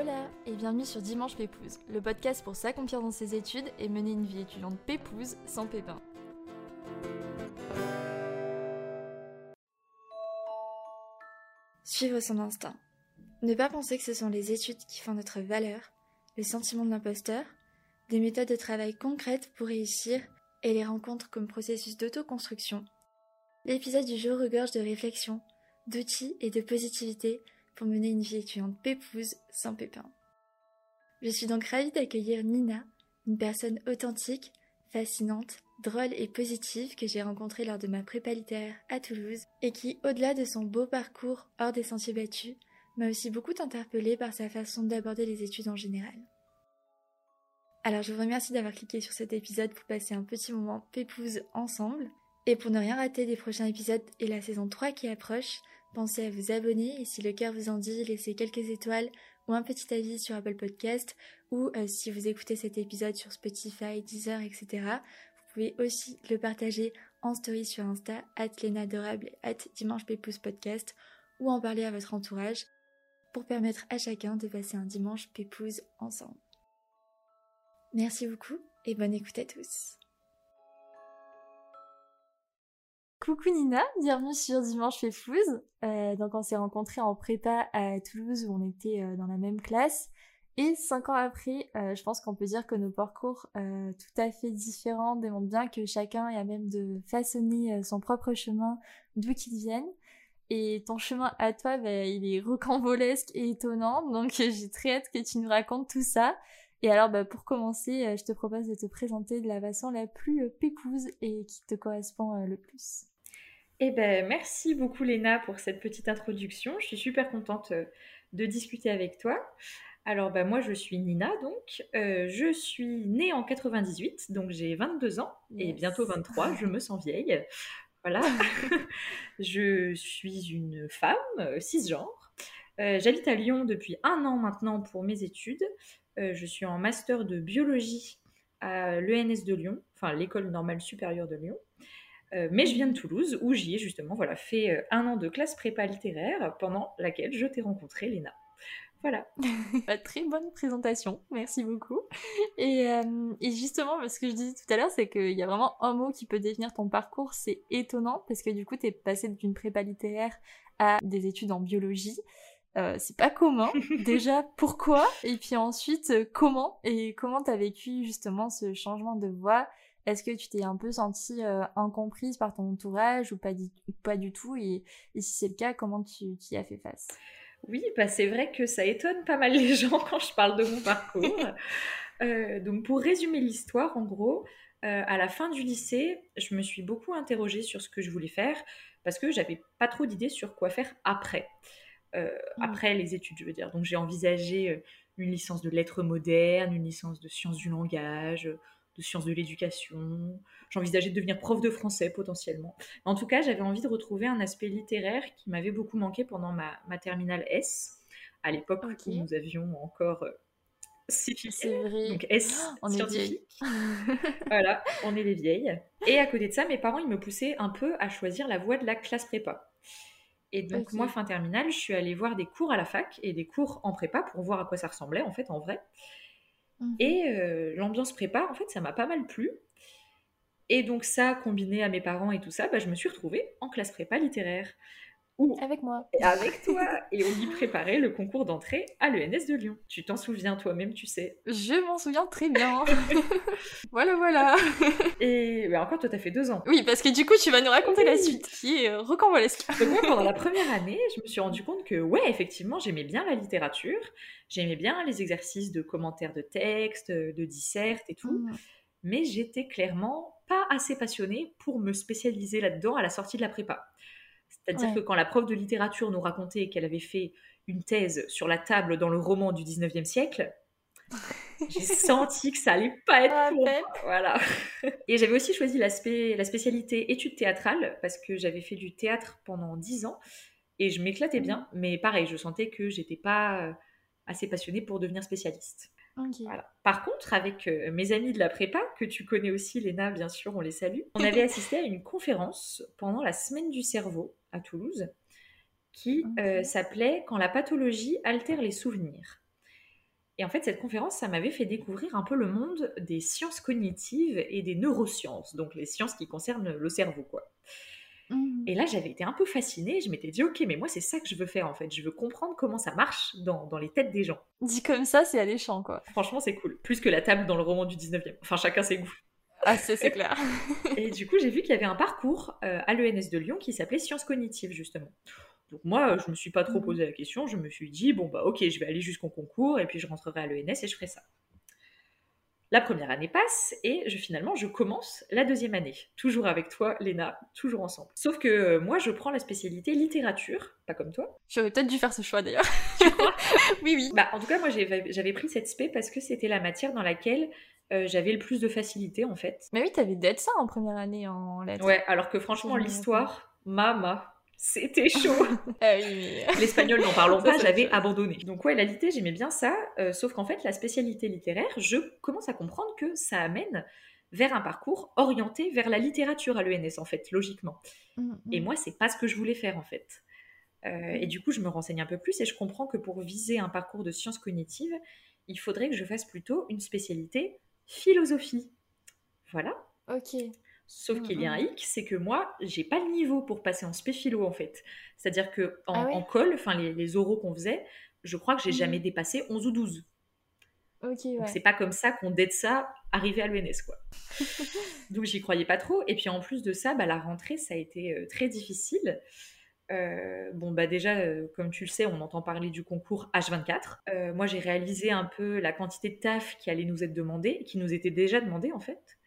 Hola et bienvenue sur Dimanche Pépouze, le podcast pour s'accomplir dans ses études et mener une vie étudiante pépouze sans pépin. Suivre son instinct. Ne pas penser que ce sont les études qui font notre valeur, le sentiment de l'imposteur, des méthodes de travail concrètes pour réussir et les rencontres comme processus d'autoconstruction. L'épisode du jour regorge de réflexions, d'outils et de positivité pour mener une vie étudiante pépouse sans pépin. Je suis donc ravie d'accueillir Nina, une personne authentique, fascinante, drôle et positive que j'ai rencontrée lors de ma prépa littéraire à Toulouse et qui, au-delà de son beau parcours hors des sentiers battus, m'a aussi beaucoup interpellée par sa façon d'aborder les études en général. Alors je vous remercie d'avoir cliqué sur cet épisode pour passer un petit moment pépouse ensemble. Et pour ne rien rater des prochains épisodes et la saison 3 qui approche, pensez à vous abonner et si le cœur vous en dit, laissez quelques étoiles ou un petit avis sur Apple Podcast ou euh, si vous écoutez cet épisode sur Spotify, Deezer, etc. Vous pouvez aussi le partager en story sur Insta, at l'enadorable, at dimanche podcast ou en parler à votre entourage pour permettre à chacun de passer un dimanche pépouze ensemble. Merci beaucoup et bonne écoute à tous. Coucou Nina, bienvenue sur Dimanche Pépouze. Euh, donc on s'est rencontrés en prépa à Toulouse où on était euh, dans la même classe. Et cinq ans après, euh, je pense qu'on peut dire que nos parcours tout à fait différents démontrent bien que chacun a même de façonner son propre chemin d'où qu'il vienne. Et ton chemin à toi, bah, il est rocambolesque et étonnant. Donc j'ai très hâte que tu nous racontes tout ça. Et alors, bah, pour commencer, je te propose de te présenter de la façon la plus pépouse et qui te correspond le plus. Eh ben, merci beaucoup Léna pour cette petite introduction. Je suis super contente de discuter avec toi. Alors bah, moi je suis Nina donc, euh, je suis née en 98 donc j'ai 22 ans et bientôt 23, je me sens vieille. Voilà. je suis une femme euh, cisgenre. Euh, J'habite à Lyon depuis un an maintenant pour mes études. Euh, je suis en master de biologie à l'ENS de Lyon, enfin l'école normale supérieure de Lyon. Euh, mais je viens de Toulouse où j'y ai justement voilà, fait euh, un an de classe prépa littéraire pendant laquelle je t'ai rencontré Léna. Voilà. Bah, très bonne présentation, merci beaucoup. Et, euh, et, justement, ce que je disais tout à l'heure, c'est qu'il y a vraiment un mot qui peut définir ton parcours, c'est étonnant, parce que du coup, tu es passé d'une prépa littéraire à des études en biologie. Euh, c'est pas commun. Déjà, pourquoi? Et puis ensuite, comment? Et comment t'as vécu justement ce changement de voie? Est-ce que tu t'es un peu sentie euh, incomprise par ton entourage ou pas, du, pas du tout et, et si c'est le cas, comment tu y as fait face? Oui, bah c'est vrai que ça étonne pas mal les gens quand je parle de mon parcours. euh, donc pour résumer l'histoire, en gros, euh, à la fin du lycée, je me suis beaucoup interrogée sur ce que je voulais faire parce que j'avais pas trop d'idées sur quoi faire après. Euh, mmh. Après les études, je veux dire. Donc j'ai envisagé une licence de lettres modernes, une licence de sciences du langage, de sciences de l'éducation. J'envisageais de devenir prof de français potentiellement. En tout cas, j'avais envie de retrouver un aspect littéraire qui m'avait beaucoup manqué pendant ma, ma terminale S, à l'époque okay. où nous avions encore euh. Donc S oh, on scientifique. voilà, on est les vieilles. Et à côté de ça, mes parents, ils me poussaient un peu à choisir la voie de la classe prépa. Et donc, okay. moi, fin terminale, je suis allée voir des cours à la fac et des cours en prépa pour voir à quoi ça ressemblait, en fait, en vrai. Mmh. Et euh, l'ambiance prépa, en fait, ça m'a pas mal plu. Et donc ça, combiné à mes parents et tout ça, bah, je me suis retrouvée en classe prépa littéraire. Avec moi. Avec toi. Et on y préparait le concours d'entrée à l'ENS de Lyon. Tu t'en souviens toi-même, tu sais. Je m'en souviens très bien. voilà, voilà. Et bah, encore, toi, t'as fait deux ans. Oui, parce que du coup, tu vas nous raconter la suite, qui est euh, rocambolesque. Donc moi, pendant la première année, je me suis rendu compte que, ouais, effectivement, j'aimais bien la littérature. J'aimais bien les exercices de commentaires de texte, de dissert et tout. Mmh. Mais j'étais clairement pas assez passionnée pour me spécialiser là-dedans à la sortie de la prépa. C'est-à-dire ouais. que quand la prof de littérature nous racontait qu'elle avait fait une thèse sur la table dans le roman du 19e siècle, j'ai senti que ça allait pas être ah, pour moi. Voilà. Et j'avais aussi choisi la, spé la spécialité études théâtrales parce que j'avais fait du théâtre pendant 10 ans et je m'éclatais bien, mais pareil, je sentais que j'étais pas assez passionnée pour devenir spécialiste. Okay. Voilà. Par contre, avec euh, mes amis de la prépa, que tu connais aussi, Léna, bien sûr, on les salue, on avait assisté à une conférence pendant la semaine du cerveau à Toulouse qui okay. euh, s'appelait Quand la pathologie altère les souvenirs. Et en fait, cette conférence, ça m'avait fait découvrir un peu le monde des sciences cognitives et des neurosciences, donc les sciences qui concernent le cerveau, quoi. Mmh. Et là, j'avais été un peu fascinée. Je m'étais dit, ok, mais moi, c'est ça que je veux faire en fait. Je veux comprendre comment ça marche dans, dans les têtes des gens. Dit comme ça, c'est alléchant, quoi. Franchement, c'est cool. Plus que la table dans le roman du 19e. Enfin, chacun ses goûts. Ah, c'est clair. et du coup, j'ai vu qu'il y avait un parcours euh, à l'ENS de Lyon qui s'appelait Sciences cognitives, justement. Donc moi, je me suis pas trop mmh. posé la question. Je me suis dit, bon, bah ok, je vais aller jusqu'au concours et puis je rentrerai à l'ENS et je ferai ça. La première année passe et je, finalement je commence la deuxième année. Toujours avec toi, Léna, toujours ensemble. Sauf que euh, moi je prends la spécialité littérature, pas comme toi. J'aurais peut-être dû faire ce choix d'ailleurs. Oui, oui. Bah, en tout cas, moi j'avais pris cette spé parce que c'était la matière dans laquelle euh, j'avais le plus de facilité en fait. Mais oui, t'avais d'être ça en première année en lettres. Ouais, alors que franchement, l'histoire, mama, c'était chaud. Ah L'espagnol, n'en parlons pas, j'avais abandonné. Donc ouais, la litté, j'aimais bien ça, euh, sauf qu'en fait, la spécialité littéraire, je commence à comprendre que ça amène vers un parcours orienté vers la littérature à l'ENS, en fait, logiquement. Mm, mm. Et moi, c'est pas ce que je voulais faire, en fait. Euh, et du coup, je me renseigne un peu plus et je comprends que pour viser un parcours de sciences cognitives, il faudrait que je fasse plutôt une spécialité philosophie. Voilà. Ok. Sauf mm, qu'il y a un hic, c'est que moi, j'ai pas le niveau pour passer en spé-philo en fait. C'est-à-dire que en, ah colle, enfin les, oraux qu'on faisait, je crois que j'ai jamais mm. dépassé 11 ou 12. Ok, ouais. c'est pas comme ça qu'on dette ça arrivé à l'UNS quoi. Donc j'y croyais pas trop. Et puis en plus de ça, bah, la rentrée ça a été euh, très difficile. Euh, bon bah déjà, euh, comme tu le sais, on entend parler du concours H24. moi j'ai réalisé un peu la quantité de taf qui allait nous être demandé, qui nous était déjà demandé en fait.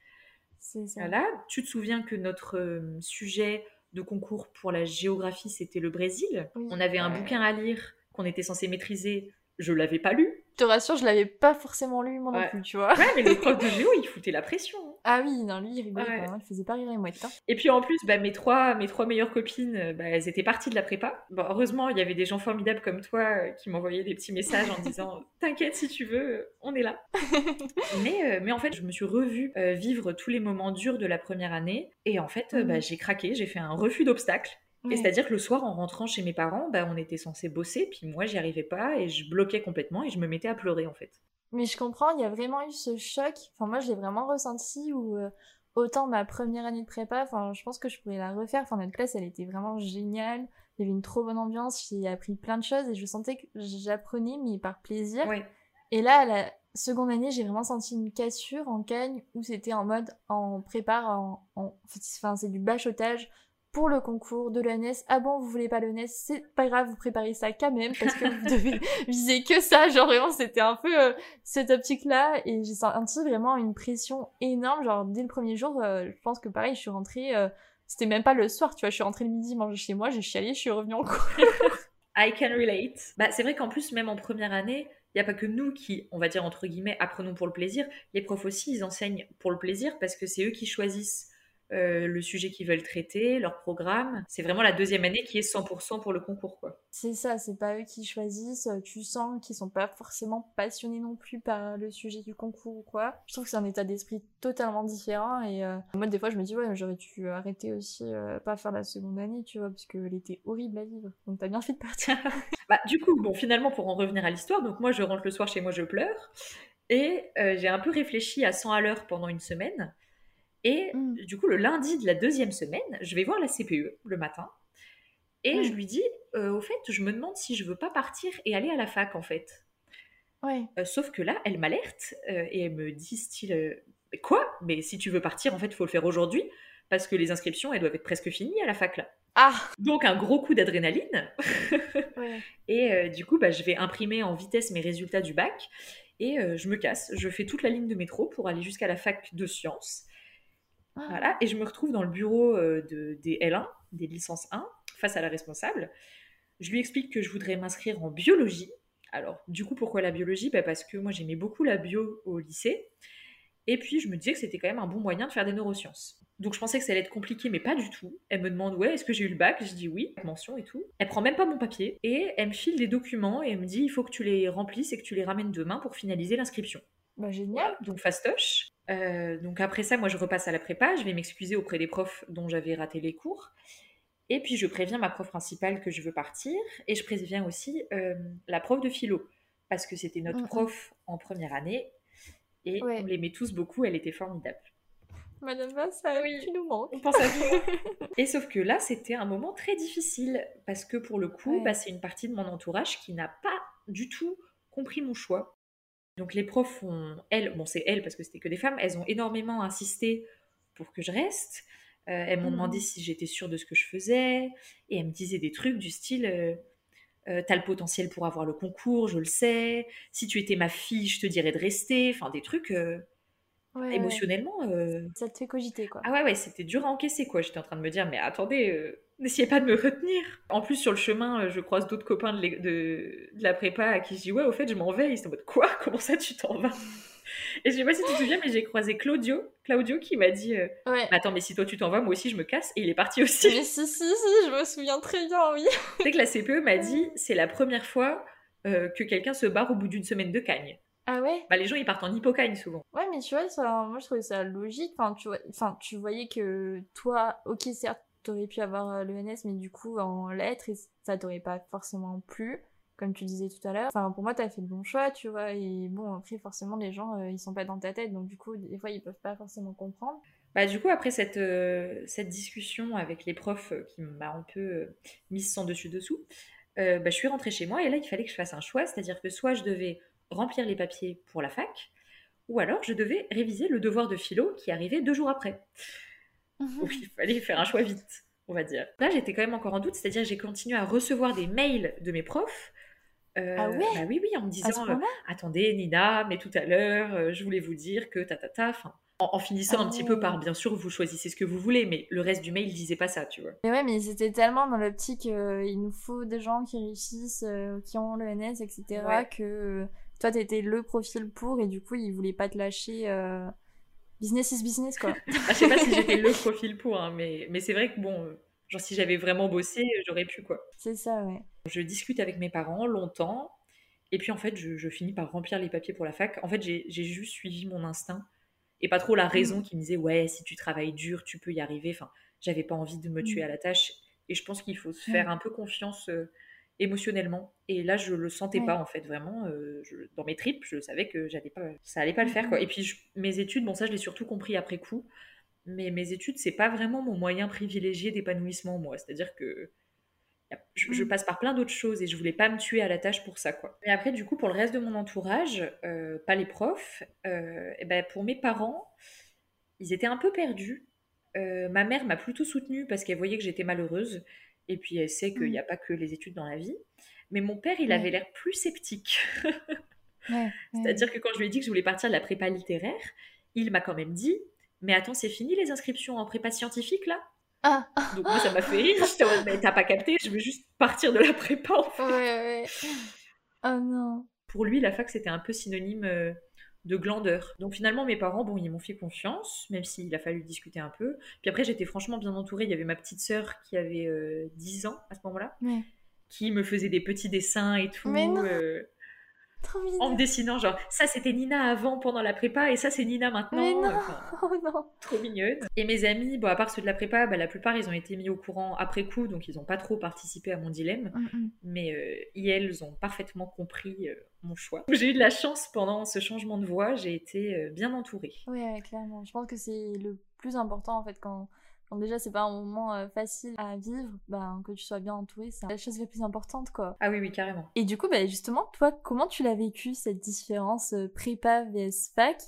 Voilà. Tu te souviens que notre euh, sujet de concours pour la géographie, c'était le Brésil? On avait un bouquin à lire qu'on était censé maîtriser. Je l'avais pas lu. Je te rassure, je l'avais pas forcément lu moi non plus, tu vois. Ouais, mais le prof de géo, il foutait la pression. Ah oui, non, lui, il rigolait il faisait pas rire les mouettes. Hein. Et puis en plus, bah, mes, trois, mes trois meilleures copines, euh, bah, elles étaient parties de la prépa. Bon, heureusement, il y avait des gens formidables comme toi euh, qui m'envoyaient des petits messages en disant T'inquiète si tu veux, on est là. mais, euh, mais en fait, je me suis revue vivre tous les moments durs de la première année. Et en fait, bah, mhm. j'ai craqué, j'ai fait un refus d'obstacle. Et c'est-à-dire que le soir, en rentrant chez mes parents, bah, on était censé bosser, puis moi, j'y arrivais pas et je bloquais complètement et je me mettais à pleurer en fait. Mais je comprends, il y a vraiment eu ce choc. Enfin, moi, je l'ai vraiment ressenti où euh, autant ma première année de prépa, enfin, je pense que je pourrais la refaire. Enfin, notre classe, elle était vraiment géniale. Il y avait une trop bonne ambiance. J'ai appris plein de choses et je sentais que j'apprenais, mais par plaisir. Et là, la seconde année, j'ai vraiment senti une cassure en cagne où c'était en mode en prépare, en, en... enfin, c'est du bachotage pour le concours de l'ENS. Ah bon, vous voulez pas l'ENS C'est pas grave, vous préparez ça quand même parce que vous devez viser que ça. Genre vraiment, c'était un peu euh, cette optique-là et j'ai senti vraiment une pression énorme. Genre dès le premier jour, euh, je pense que pareil, je suis rentrée. Euh, c'était même pas le soir, tu vois. Je suis rentrée le midi manger chez moi, j'ai chialé, je suis revenue en cours. I can relate. Bah c'est vrai qu'en plus même en première année. Il n'y a pas que nous qui, on va dire entre guillemets, apprenons pour le plaisir. Les profs aussi, ils enseignent pour le plaisir parce que c'est eux qui choisissent euh, le sujet qu'ils veulent traiter, leur programme. C'est vraiment la deuxième année qui est 100% pour le concours, quoi. C'est ça, c'est pas eux qui choisissent. Tu sens qu'ils sont pas forcément passionnés non plus par le sujet du concours ou quoi. Je trouve que c'est un état d'esprit totalement différent et euh, moi des fois je me dis ouais j'aurais dû arrêter aussi euh, pas faire la seconde année, tu vois, parce qu'elle était horrible à vivre. Donc t'as bien fait de partir. bah du coup bon finalement pour en revenir à l'histoire, donc moi je rentre le soir chez moi je pleure. Et j'ai un peu réfléchi à 100 à l'heure pendant une semaine. Et mm. du coup, le lundi de la deuxième semaine, je vais voir la CPE le matin. Et je lui dis, euh, au fait, je me demande si je veux pas partir et aller à la fac, en fait. Ouais. Euh, sauf que là, elle m'alerte euh, et elle me dit, style, quoi? Mais si tu veux partir, en fait, il faut le faire aujourd'hui parce que les inscriptions, elles doivent être presque finies à la fac, là. Ah Donc, un gros coup d'adrénaline. ouais. Et du coup, bah, je vais imprimer en vitesse mes résultats du bac et je me casse. Je fais toute la ligne de métro pour aller jusqu'à la fac de sciences. Voilà, et je me retrouve dans le bureau euh, de, des L1, des licences 1, face à la responsable. Je lui explique que je voudrais m'inscrire en biologie. Alors, du coup, pourquoi la biologie? Bah, Parce que moi, j'aimais beaucoup la bio au lycée. Et puis, je me disais que c'était quand même un bon moyen de faire des neurosciences. Donc, je pensais que ça allait être compliqué, mais pas du tout. Elle me demande, ouais, est-ce que j'ai eu le bac? Je dis oui, mention et tout. Elle prend même pas mon papier et elle me file des documents et elle me dit, il faut que tu les remplisses et que tu les ramènes demain pour finaliser l'inscription. Bah, génial. Donc, fastoche. Euh, donc après ça, moi je repasse à la prépa, je vais m'excuser auprès des profs dont j'avais raté les cours. Et puis je préviens ma prof principale que je veux partir et je préviens aussi euh, la prof de philo. parce que c'était notre prof en première année et on l'aimait tous beaucoup, elle était formidable. Madame Vassal, oui. tu nous manques. On pense à vous. et sauf que là, c'était un moment très difficile parce que pour le coup, bah, c'est une partie de mon entourage qui n'a pas du tout compris mon choix. Donc les profs ont, elles, bon c'est elles parce que c'était que des femmes, elles ont énormément insisté pour que je reste. Euh, elles m'ont mmh demandé si j'étais sûre de ce que je faisais et elles me disaient des trucs du style euh, euh, t'as le potentiel pour avoir le concours, je le sais. Si tu étais ma fille, je te dirais de rester. Enfin, des trucs émotionnellement. Ça te fait cogiter, quoi. Ah ouais, ouais, c'était dur à encaisser, quoi. J'étais en train de me dire, mais attendez, n'essayez pas de me retenir. En plus, sur le chemin, je croise d'autres copains de, de, la prépa à qui je dis, ouais, au fait, je m'en vais. Ils sont en mode, quoi? Comment ça, tu t'en vas? Et je sais pas si tu te souviens, mais j'ai croisé Claudio, Claudio qui m'a dit euh, Attends, mais si toi tu t'en vas, moi aussi je me casse. Et il est parti aussi. Mais si, si, si, je me souviens très bien, oui. C'est que la CPE m'a dit C'est la première fois euh, que quelqu'un se barre au bout d'une semaine de cagne. Ah ouais? Bah les gens ils partent en hypocagne souvent. Ouais, mais tu vois, ça, moi je trouvais ça logique. Enfin, tu, vois, enfin, tu voyais que toi, ok, certes, t'aurais pu avoir euh, l'ENS, mais du coup en lettres, ça t'aurait pas forcément plu comme tu disais tout à l'heure. Enfin, pour moi, t'as fait le bon choix, tu vois. Et bon, après, forcément, les gens, euh, ils sont pas dans ta tête, donc du coup, des fois, ils peuvent pas forcément comprendre. Bah, du coup, après cette, euh, discussion avec les profs euh, qui m'a un peu mise sans dessus-dessous, bah, je suis rentrée chez moi et là, il fallait que je fasse un choix, c'est-à-dire que soit je devais remplir les papiers pour la fac, ou alors je devais réviser le devoir de philo qui arrivait deux jours après. Donc il fallait faire un choix vite, on va dire. Là, j'étais quand même encore en doute, c'est-à-dire que j'ai continué à recevoir des mails de mes profs euh, ah ouais bah oui, oui, en me disant euh, Attendez, Nina, mais tout à l'heure, euh, je voulais vous dire que ta ta ta. en, finissant un petit peu par Bien sûr, vous choisissez ce que vous voulez, mais le reste du mail disait pas ça, tu vois. Mais ouais, mais c'était tellement dans l'optique il nous faut des gens qui réussissent, qui ont l'ENS, etc., que toi, t'étais le profil pour, et du coup, ils voulaient pas te lâcher. Business is business, quoi. ah, je sais pas si j'étais le profil pour, hein, mais, mais c'est vrai que bon Genre, si j'avais vraiment bossé, j'aurais pu, quoi. C'est ça, ouais. Je discute avec mes parents longtemps. Et puis, en fait, je, finis par remplir les papiers pour la fac. En fait, j'ai juste suivi mon instinct. Et pas trop la raison mmh. qui me disait, ouais, si tu travailles dur, tu peux y arriver. Enfin, j'avais pas envie de me tuer mmh. à la tâche. Et je pense qu'il faut se faire un peu confiance euh, émotionnellement. Et là, je le sentais pas, en fait, vraiment. Euh, dans mes tripes, je savais que j'allais pas, ça allait pas le faire, quoi. Et puis, mes études, bon, ça, je l'ai surtout compris après coup mais mes études, c'est pas vraiment mon moyen privilégié d'épanouissement, moi. C'est-à-dire que je, mm. passe par plein d'autres choses et je voulais pas me tuer à la tâche pour ça, quoi. Et après, du coup, pour le reste de mon entourage, euh, pas les profs, euh, et ben pour mes parents, ils étaient un peu perdus. Euh, ma mère m'a plutôt soutenue parce qu'elle voyait que j'étais malheureuse. Et puis, elle sait qu'il n'y a pas que les études dans la vie. Mais mon père, il avait l'air plus sceptique. C'est-à-dire que quand je lui ai dit que je voulais partir de la prépa littéraire, il m'a quand même dit mais attends, c'est fini les inscriptions en prépa scientifique là? Ah. Donc moi ça m'a fait rire, j'étais mais t'as pas capté, je veux juste partir de la prépa en fait. Ouais, ouais. Oh non. Pour lui, la fac c'était un peu synonyme euh, de glandeur. Donc finalement, mes parents, bon, ils m'ont fait confiance, même s'il a fallu discuter un peu. Puis après, j'étais franchement bien entourée. Il y avait ma petite sœur qui avait 10 euh, ans à ce moment-là, qui me faisait des petits dessins et tout. Mais non. Euh, en me dessinant, genre, ça c'était Nina avant pendant la prépa et ça c'est Nina maintenant. Mais non, oh non. Trop mignonne. Et mes amis, bon, à part ceux de la prépa, bah, la plupart ils ont été mis au courant après coup, donc ils n'ont pas trop participé à mon dilemme. Mm, mm. Mais euh, elles ont parfaitement compris euh, mon choix. J'ai eu de la chance pendant ce changement de voie, j'ai été euh, bien entourée. Oui, clairement. Je pense que c'est le plus important en fait quand déjà, c'est pas un moment euh, facile à vivre, ben, que tu sois bien entouré, c'est la chose la plus importante, quoi. Ah oui, oui, carrément. Et du coup, bah, justement, toi, comment tu l'as vécu, cette différence euh, prépa vs fac?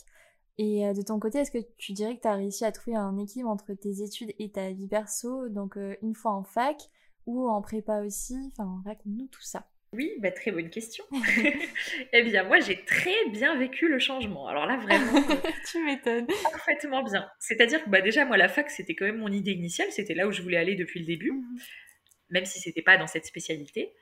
Et euh, de ton côté, est-ce que tu dirais que tu as réussi à trouver un équilibre entre tes études et ta vie perso, donc une fois en fac ou en prépa aussi? Enfin, raconte-nous tout ça. Oui, bah, très bonne question. eh bien, moi, j'ai très bien vécu le changement. Alors là, vraiment. tu m'étonnes. Parfaitement bien. C'est-à-dire que bah, déjà, moi, la fac, c'était quand même mon idée initiale. C'était là où je voulais aller depuis le début, mhm. même si c'était pas dans cette spécialité.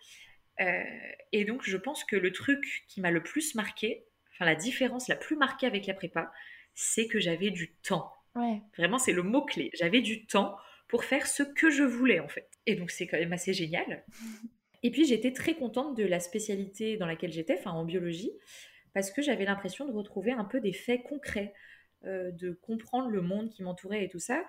Euh, et donc, je pense que le truc qui m'a le plus marqué, enfin, la différence la plus marquée avec la prépa, c'est que j'avais du temps. Ouais. Vraiment, c'est le mot-clé. J'avais du temps pour faire ce que je voulais, en fait. Et donc, c'est quand même assez génial. Et puis j'étais très contente de la spécialité dans laquelle j'étais, enfin en biologie, parce que j'avais l'impression de retrouver un peu des faits concrets, euh, de comprendre le monde qui m'entourait et tout ça.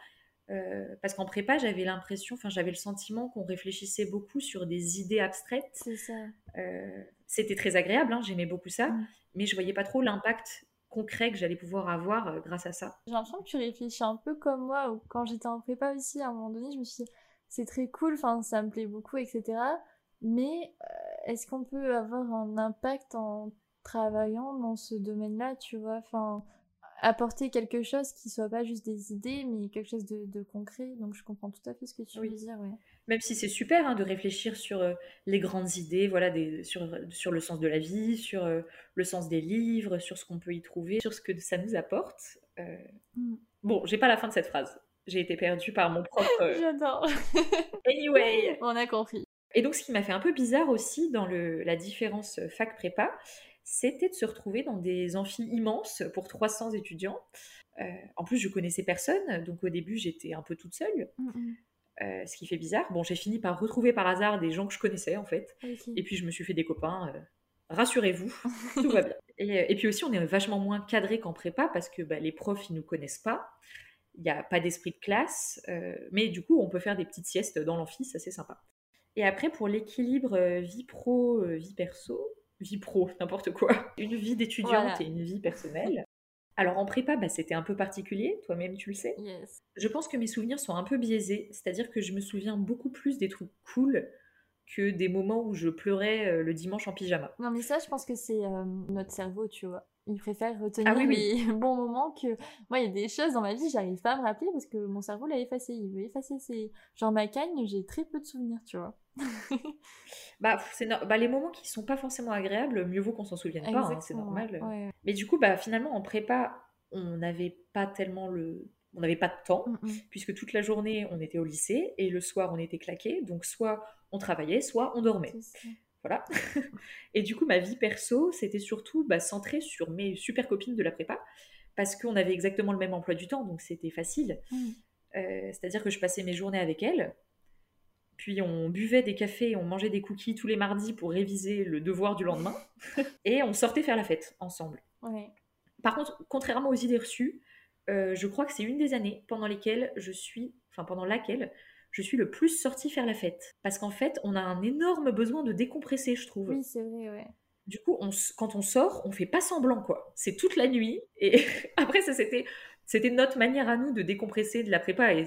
Euh, parce qu'en prépa, j'avais l'impression, enfin j'avais le sentiment qu'on réfléchissait beaucoup sur des idées abstraites. C'est ça. Euh, C'était très agréable, hein, j'aimais beaucoup ça, mm. mais je voyais pas trop l'impact concret que j'allais pouvoir avoir grâce à ça. J'ai l'impression que tu réfléchis un peu comme moi, ou quand j'étais en prépa aussi, à un moment donné, je me suis dit, c'est très cool, enfin, ça me plaît beaucoup, etc. Mais euh, est-ce qu'on peut avoir un impact en travaillant dans ce domaine-là, tu vois? Enfin, apporter quelque chose qui soit pas juste des idées, mais quelque chose de, concret. Donc je comprends tout à fait ce que tu veux dire. Ouais. Même si c'est super hein, de réfléchir sur euh, les grandes idées, voilà, des, sur, sur le sens de la vie, sur euh, le sens des livres, sur ce qu'on peut y trouver, sur ce que ça nous apporte. Euh... Mm. Bon, j'ai pas la fin de cette phrase. J'ai été perdue par mon propre. J'adore. anyway. On a compris. Et donc, ce qui m'a fait un peu bizarre aussi dans le, la différence fac prépa, c'était de se retrouver dans des amphis immenses pour 300 étudiants. Euh, en plus, je connaissais personne, donc au début, j'étais un peu toute seule. Mm, mm. Euh, ce qui fait bizarre. Bon, j'ai fini par retrouver par hasard des gens que je connaissais en fait. Et puis je me suis fait des copains. Euh, rassurez-vous, tout va bien. Et, puis aussi, on est vachement moins cadré qu'en prépa parce que bah, les profs, ils nous connaissent pas. Il n'y a pas d'esprit de classe. mais du coup, on peut faire des petites siestes dans l'amphi, ça c'est sympa. Et après, pour l'équilibre vie pro, vie perso, vie pro, n'importe quoi, une vie d'étudiante et une vie personnelle. Alors en prépa, bah, c'était un peu particulier, toi-même tu le sais. Je pense que mes souvenirs sont un peu biaisés, c'est-à-dire que je me souviens beaucoup plus des trucs cool que des moments où je pleurais euh, le dimanche en pyjama. Non mais ça, je pense que c'est euh, notre cerveau, tu vois. Il préfère retenir ah les bons moments que moi il y a des choses dans ma vie j'arrive pas à me rappeler parce que mon cerveau l'a effacé. Il veut effacer c'est genre ma cagne j'ai très peu de souvenirs tu vois bah c'est bah, les moments qui sont pas forcément agréables mieux vaut qu'on s'en souvienne pas hein, c'est normal mais du coup bah finalement en prépa on n'avait pas tellement le on n'avait pas de temps, mm, mm. puisque toute la journée on était au lycée et le soir on était claqué. Donc soit on travaillait, soit on dormait. Voilà. et du coup, ma vie perso, c'était surtout bah, centré sur mes super copines de la prépa, parce qu'on avait exactement le même emploi du temps, donc c'était facile. Mm. Euh, c'est-à-dire que je passais mes journées avec elles, puis on buvait des cafés, on mangeait des cookies tous les mardis pour réviser le devoir du lendemain, et on sortait faire la fête ensemble. Par contre, contrairement aux idées reçues, euh, je crois que c'est une des années pendant lesquelles je suis, enfin pendant laquelle je suis le plus sortie faire la fête. Parce qu'en fait, on a un énorme besoin de décompresser, je trouve. Oui, c'est vrai, ouais. Du coup, on, quand on sort, on fait pas semblant, quoi. C'est toute la nuit. Et après, ça, c'était, c'était notre manière à nous de décompresser de la prépa. Et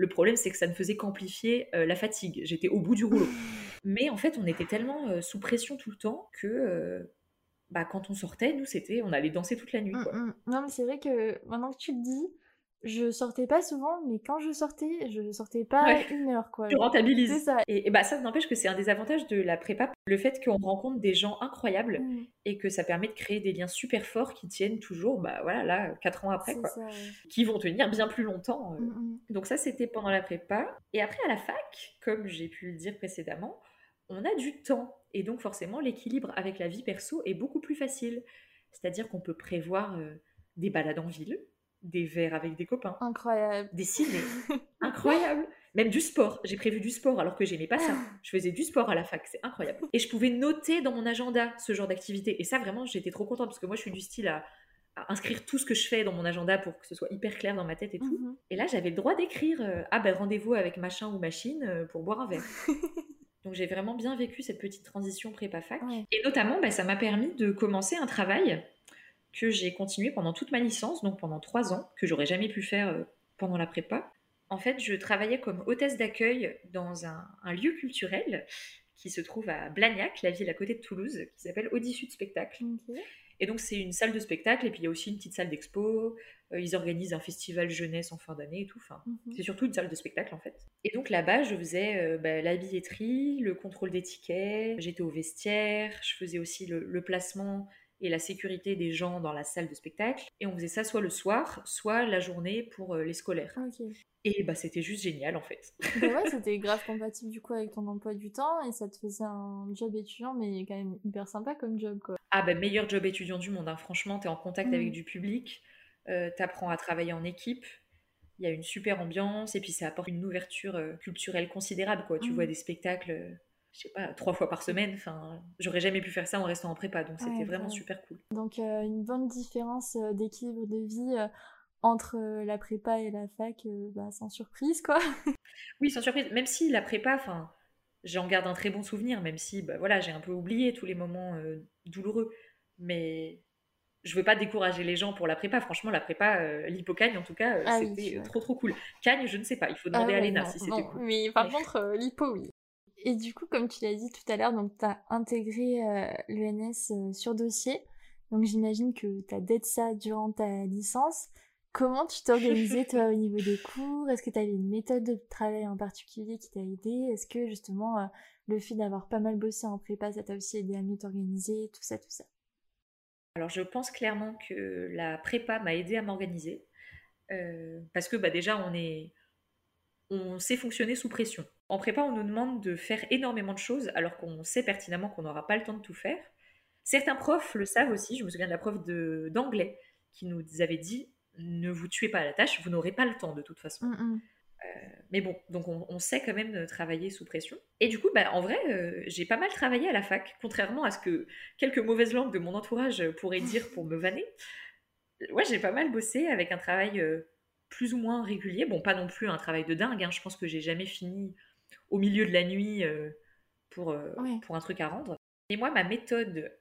le problème, c'est que ça ne faisait qu'amplifier euh, la fatigue. J'étais au bout du rouleau. Mais en fait, on était tellement euh, sous pression tout le temps que euh, bah, quand on sortait, nous, c'était, on allait danser toute la nuit. Quoi. Mm, mm. Non, mais c'est vrai que maintenant que tu le dis, je sortais pas souvent, mais quand je sortais, je sortais pas une heure, quoi. Tu rentabilises. ça. Et, bah, ça n'empêche que c'est un des avantages de la prépa, le fait qu'on rencontre des gens incroyables mmh. et que ça permet de créer des liens super forts qui tiennent toujours, bah voilà, là, quatre ans après, quoi. Qui vont tenir bien plus longtemps. Euh. Mmh, mmh. Donc ça, c'était pendant la prépa. Et après, à la fac, comme j'ai pu le dire précédemment, on a du temps. Et donc, forcément, l'équilibre avec la vie perso est beaucoup plus facile. C'est-à-dire qu'on peut prévoir euh, des balades en ville, des verres avec des copains. Incroyable. Des ciné. incroyable. Même du sport. J'ai prévu du sport alors que j'aimais pas ça. Je faisais du sport à la fac, c'est incroyable. Et je pouvais noter dans mon agenda ce genre d'activité. Et ça, vraiment, j'étais trop contente parce que moi, je suis du style à, inscrire tout ce que je fais dans mon agenda pour que ce soit hyper clair dans ma tête et tout. Mhm. Et là, j'avais le droit d'écrire euh, Ah ben rendez-vous avec machin ou machine euh, pour boire un verre. Donc j'ai vraiment bien vécu cette petite transition prépa-fac. Et notamment, bah, ça m'a permis de commencer un travail que j'ai continué pendant toute ma licence, donc pendant trois ans, que j'aurais jamais pu faire euh, pendant la prépa. En fait, je travaillais comme hôtesse d'accueil dans un, lieu culturel qui se trouve à Blagnac, la ville à côté de Toulouse, qui s'appelle Audisud Spectacle. Et donc, c'est une salle de spectacle, et puis il y a aussi une petite salle d'expo. Euh, ils organisent un festival jeunesse en fin d'année et tout. Enfin, mhm. C'est surtout une salle de spectacle, en fait. Et donc, là-bas, je faisais euh, bah, la billetterie, le contrôle des tickets, j'étais au vestiaire, je faisais aussi le placement et la sécurité des gens dans la salle de spectacle. Et on faisait ça soit le soir, soit la journée pour euh, les scolaires. Et bah c'était juste génial en fait. Bah ouais, c'était grave compatible du coup avec ton emploi du temps et ça te faisait un job étudiant mais quand même hyper sympa comme job quoi. Ah bah meilleur job étudiant du monde, hein. franchement t'es en contact avec mm. du public, euh, t'apprends à travailler en équipe, il y a une super ambiance et puis ça apporte une ouverture euh, culturelle considérable quoi. Tu mm. vois des spectacles je sais pas, trois fois par semaine. Enfin, j'aurais jamais pu faire ça en restant en prépa, donc c'était vraiment super cool. Donc euh, une bonne différence euh, d'équilibre de vie euh, entre la prépa et la fac, bah, sans surprise quoi. oui, sans surprise. Même si la prépa, enfin, j'en garde un très bon souvenir, même si bah, voilà, j'ai un peu oublié tous les moments douloureux. Mais je veux pas décourager les gens pour la prépa. Franchement, la prépa, euh, l'hypocagne en tout cas, euh, ah c'était trop trop cool. Cagne, je ne sais pas, il faut demander ah à Léna si c'était cool. Mais par contre, l'hypo, oui. Et du coup, comme tu l'as dit tout à l'heure, donc tu as intégré l'ENS sur dossier. Donc j'imagine que tu as d'être ça durant ta licence. Comment tu t'organisais toi au niveau des cours? Est-ce que tu avais une méthode de travail en particulier qui t'a aidé? Est-ce que justement euh, le fait d'avoir pas mal bossé en prépa, ça t'a aussi aidé à mieux t'organiser, tout ça, tout ça? Alors je pense clairement que la prépa m'a aidé à m'organiser euh, parce que bah, déjà on est, on sait fonctionner sous pression. En prépa, on nous demande de faire énormément de choses alors qu'on sait pertinemment qu'on n'aura pas le temps de tout faire. Certains profs le savent aussi. Je me souviens de la prof d'anglais qui nous avait dit ne vous tuez pas à la tâche, vous n'aurez pas le temps de toute façon. Mm, mm. Euh, mais bon, donc on, sait quand même travailler sous pression. Et du coup, bah, en vrai, euh, j'ai pas mal travaillé à la fac, contrairement à ce que quelques mauvaises langues de mon entourage pourraient dire pour me vanner. Ouais, j'ai pas mal bossé avec un travail euh, plus ou moins régulier. Bon, pas non plus un travail de dingue. Hein. Je pense que j'ai jamais fini au milieu de la nuit pour, pour un truc à rendre. Et moi, ma méthode,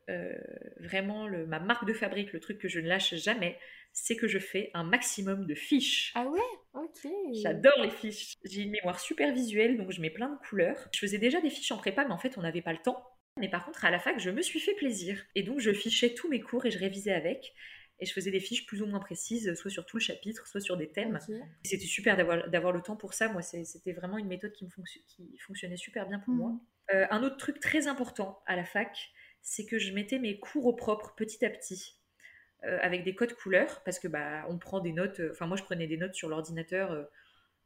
vraiment le, ma marque de fabrique, le truc que je ne lâche jamais, c'est que je fais un maximum de fiches. Ah ouais? Ok. J'adore les fiches. J'ai une mémoire super visuelle, donc je mets plein de couleurs. Je faisais déjà des fiches en prépa, mais en fait, on n'avait pas le temps. Mais par contre, à la fac, je me suis fait plaisir. Et donc, je fichais tous mes cours et je révisais avec. Et je faisais des fiches plus ou moins précises, soit sur tout le chapitre, soit sur des thèmes. C'était super d'avoir le temps pour ça. Moi, c'était vraiment une méthode qui, me qui fonctionnait super bien pour moi. Mhm. Euh, un autre truc très important à la fac, c'est que je mettais mes cours au propre petit à petit. Euh, avec des codes couleurs parce que bah on prend des notes. Euh, enfin moi je prenais des notes sur l'ordinateur euh,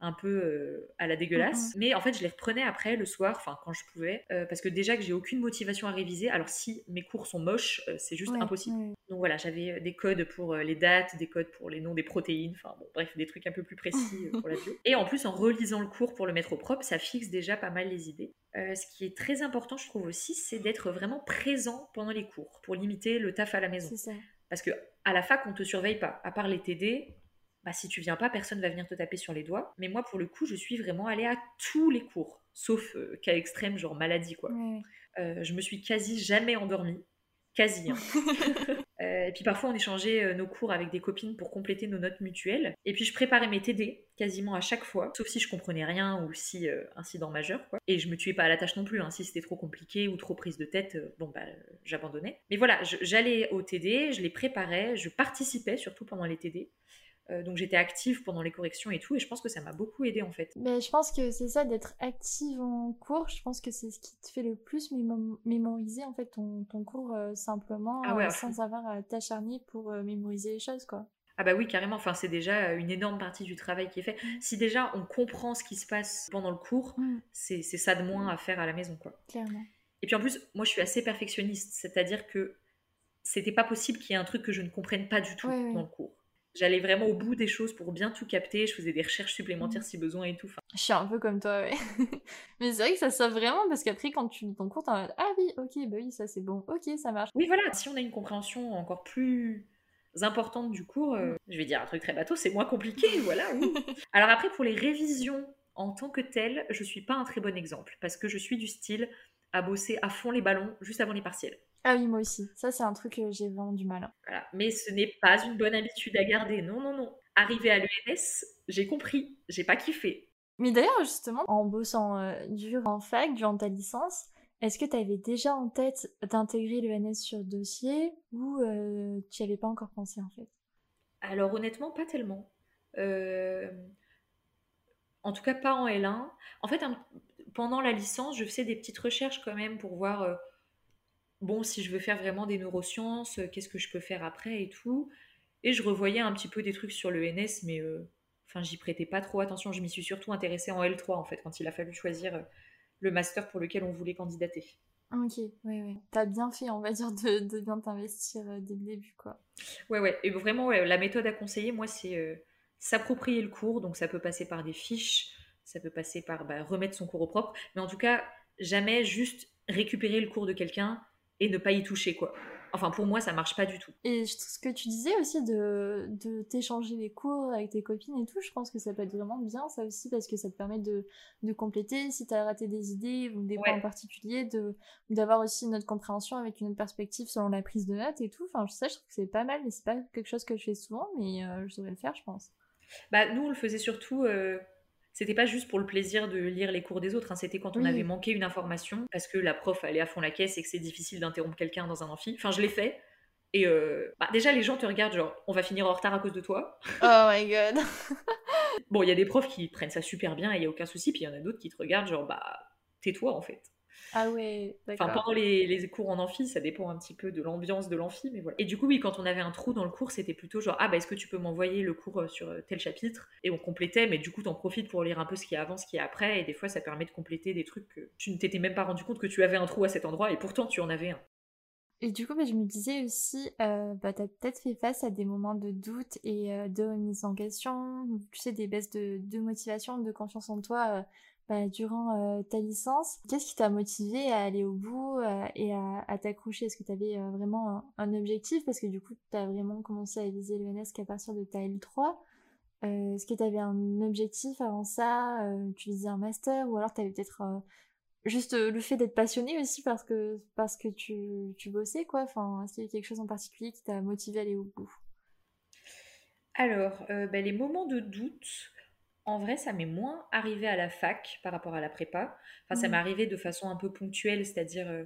un peu à la dégueulasse. Mais en fait, je les reprenais après le soir, enfin quand je pouvais, parce que déjà que j'ai aucune motivation à réviser. Alors si mes cours sont moches, c'est juste impossible. Donc voilà, j'avais des codes pour les dates, des codes pour les noms des protéines, enfin bon, bref, des trucs un peu plus précis pour la bio. Et en plus, en relisant le cours pour le mettre au propre, ça fixe déjà pas mal les idées. ce qui est très important, je trouve aussi, c'est d'être vraiment présent pendant les cours pour limiter le taf à la maison. Ça. Parce que à la fac, on te surveille pas. À part les TD, bah, si tu viens pas, personne va venir te taper sur les doigts. Mais moi, pour le coup, je suis vraiment allée à tous les cours, sauf euh, cas extrême, genre maladie, quoi. Euh, je me suis quasi jamais endormie. Quasi. Hein. Euh, et puis parfois, on échangeait nos cours avec des copines pour compléter nos notes mutuelles. Et puis je préparais mes TD quasiment à chaque fois, sauf si je comprenais rien ou si incident majeur. Quoi. Et je me tuais pas à la tâche non plus. Hein. Si c'était trop compliqué ou trop prise de tête, bon bah j'abandonnais. Mais voilà, j'allais au TD, je les préparais, je participais surtout pendant les TD. Euh, donc j'étais active pendant les corrections et tout, et je pense que ça m'a beaucoup aidé en fait. Mais je pense que c'est ça d'être active en cours, je pense que c'est ce qui te fait le plus mémoriser en fait ton, ton cours euh, simplement ah euh, sans avoir à t'acharner pour mémoriser les choses quoi. Ah bah oui, carrément, enfin, c'est déjà une énorme partie du travail qui est fait. Mm. Si déjà on comprend ce qui se passe pendant le cours, mm. c'est ça de moins à faire à la maison quoi. Clairement. Et puis en plus, moi je suis assez perfectionniste, c'est-à-dire que c'était pas possible qu'il y ait un truc que je ne comprenne pas du tout dans le cours. J'allais vraiment au bout des choses pour bien tout capter. Je faisais des recherches supplémentaires mm. si besoin et tout. Je suis un peu comme toi, ouais. Mais c'est vrai que ça sert vraiment parce qu'après, quand tu lis ton cours, t'es en mode Ah oui, ok, bah oui, ça c'est bon, ok, ça marche. Oui, voilà, si on a une compréhension encore plus importante du cours, euh, je vais dire un truc très bateau, c'est moins compliqué, voilà. Alors après, pour les révisions en tant que telles, je suis pas un très bon exemple parce que je suis du style à bosser à fond les ballons juste avant les partiels. Ah oui, moi aussi. Ça, c'est un truc que j'ai vraiment du mal. Voilà. Mais ce n'est pas une bonne habitude à garder. Non, non, non. Arrivé à l'ENS, j'ai compris. J'ai pas kiffé. Mais d'ailleurs, justement, en bossant euh, dur en fac, durant ta licence, est-ce que tu avais déjà en tête d'intégrer l'ENS sur dossier ou euh, tu n'y avais pas encore pensé en fait? Alors honnêtement, pas tellement. Euh, en tout cas, pas en L1. En fait, pendant la licence, je faisais des petites recherches quand même pour voir bon, si je veux faire vraiment des neurosciences, euh, qu'est-ce que je peux faire après et tout. Et je revoyais un petit peu des trucs sur le NS, mais euh, enfin, j'y prêtais pas trop attention. Je m'y suis surtout intéressée en L3, en fait, quand il a fallu choisir euh, le master pour lequel on voulait candidater. Ok, ouais, ouais. T'as bien fait, on va dire, de, bien t'investir dès le début, quoi. Ouais, ouais. Et vraiment, la méthode à conseiller, moi, c'est s'approprier le cours. Donc, ça peut passer par des fiches, ça peut passer par bah, remettre son cours au propre. Mais en tout cas, jamais juste récupérer le cours de quelqu'un et ne pas y toucher, quoi. Enfin, pour moi, ça marche pas du tout. Et ce que tu disais aussi de, de t'échanger les cours avec tes copines et tout, je pense que ça peut être vraiment bien, ça aussi, parce que ça te permet de, de compléter si tu as raté des idées ou des points en particulier, de, d'avoir aussi une autre compréhension avec une autre perspective selon la prise de notes et tout. Enfin, je sais, je trouve que c'est pas mal, mais c'est pas quelque chose que je fais souvent, mais euh, je devrais le faire, je pense. Bah, nous, on le faisait surtout. Euh, c'était pas juste pour le plaisir de lire les cours des autres, hein, c'était quand on avait manqué une information parce que la prof allait à fond la caisse et que c'est difficile d'interrompre quelqu'un dans un amphi. Enfin, je l'ai fait. Et euh, bah, déjà, les gens te regardent genre, on va finir en retard à cause de toi. Oh my god. bon, il y a des profs qui prennent ça super bien et il n'y a aucun souci, puis il y en a d'autres qui te regardent genre, bah, tais-toi en fait. Ah ouais, d'accord. Enfin, pendant les, les, cours en amphi, ça dépend un petit peu de l'ambiance de l'amphi, mais voilà. Et du coup, oui, quand on avait un trou dans le cours, c'était plutôt genre, ah bah est-ce que tu peux m'envoyer le cours euh, sur euh, tel chapitre? Et on complétait, mais du coup, t'en profites pour lire un peu ce qui est avant, ce qui est après, et des fois, ça permet de compléter des trucs que tu ne t'étais même pas rendu compte que tu avais un trou à cet endroit, et pourtant, tu en avais un. Et du coup, bah, je me disais aussi, euh, bah, t'as peut-être fait face à des moments de doute et de remise en question, tu sais, des baisses de, de motivation, de confiance en toi bah, durant euh, ta licence. Qu'est-ce qui t'a motivé à aller au bout euh, et à, t'accrocher? Est-ce que tu avais euh, vraiment un, objectif? Parce que du coup, tu as vraiment commencé à viser l'ENS qu'à partir de ta L3. Est-ce que tu avais un objectif avant ça? Tu visais un master? Ou alors tu avais peut-être juste le fait d'être passionné aussi parce que, parce que tu, tu bossais quoi? Enfin, est-ce qu'il y a quelque chose en particulier qui t'a motivé à aller au bout? Alors, bah, les moments de doute, en vrai, ça m'est moins arrivé à la fac par rapport à la prépa. Enfin, ça mmh. m'est arrivé de façon un peu ponctuelle, c'est-à-dire euh,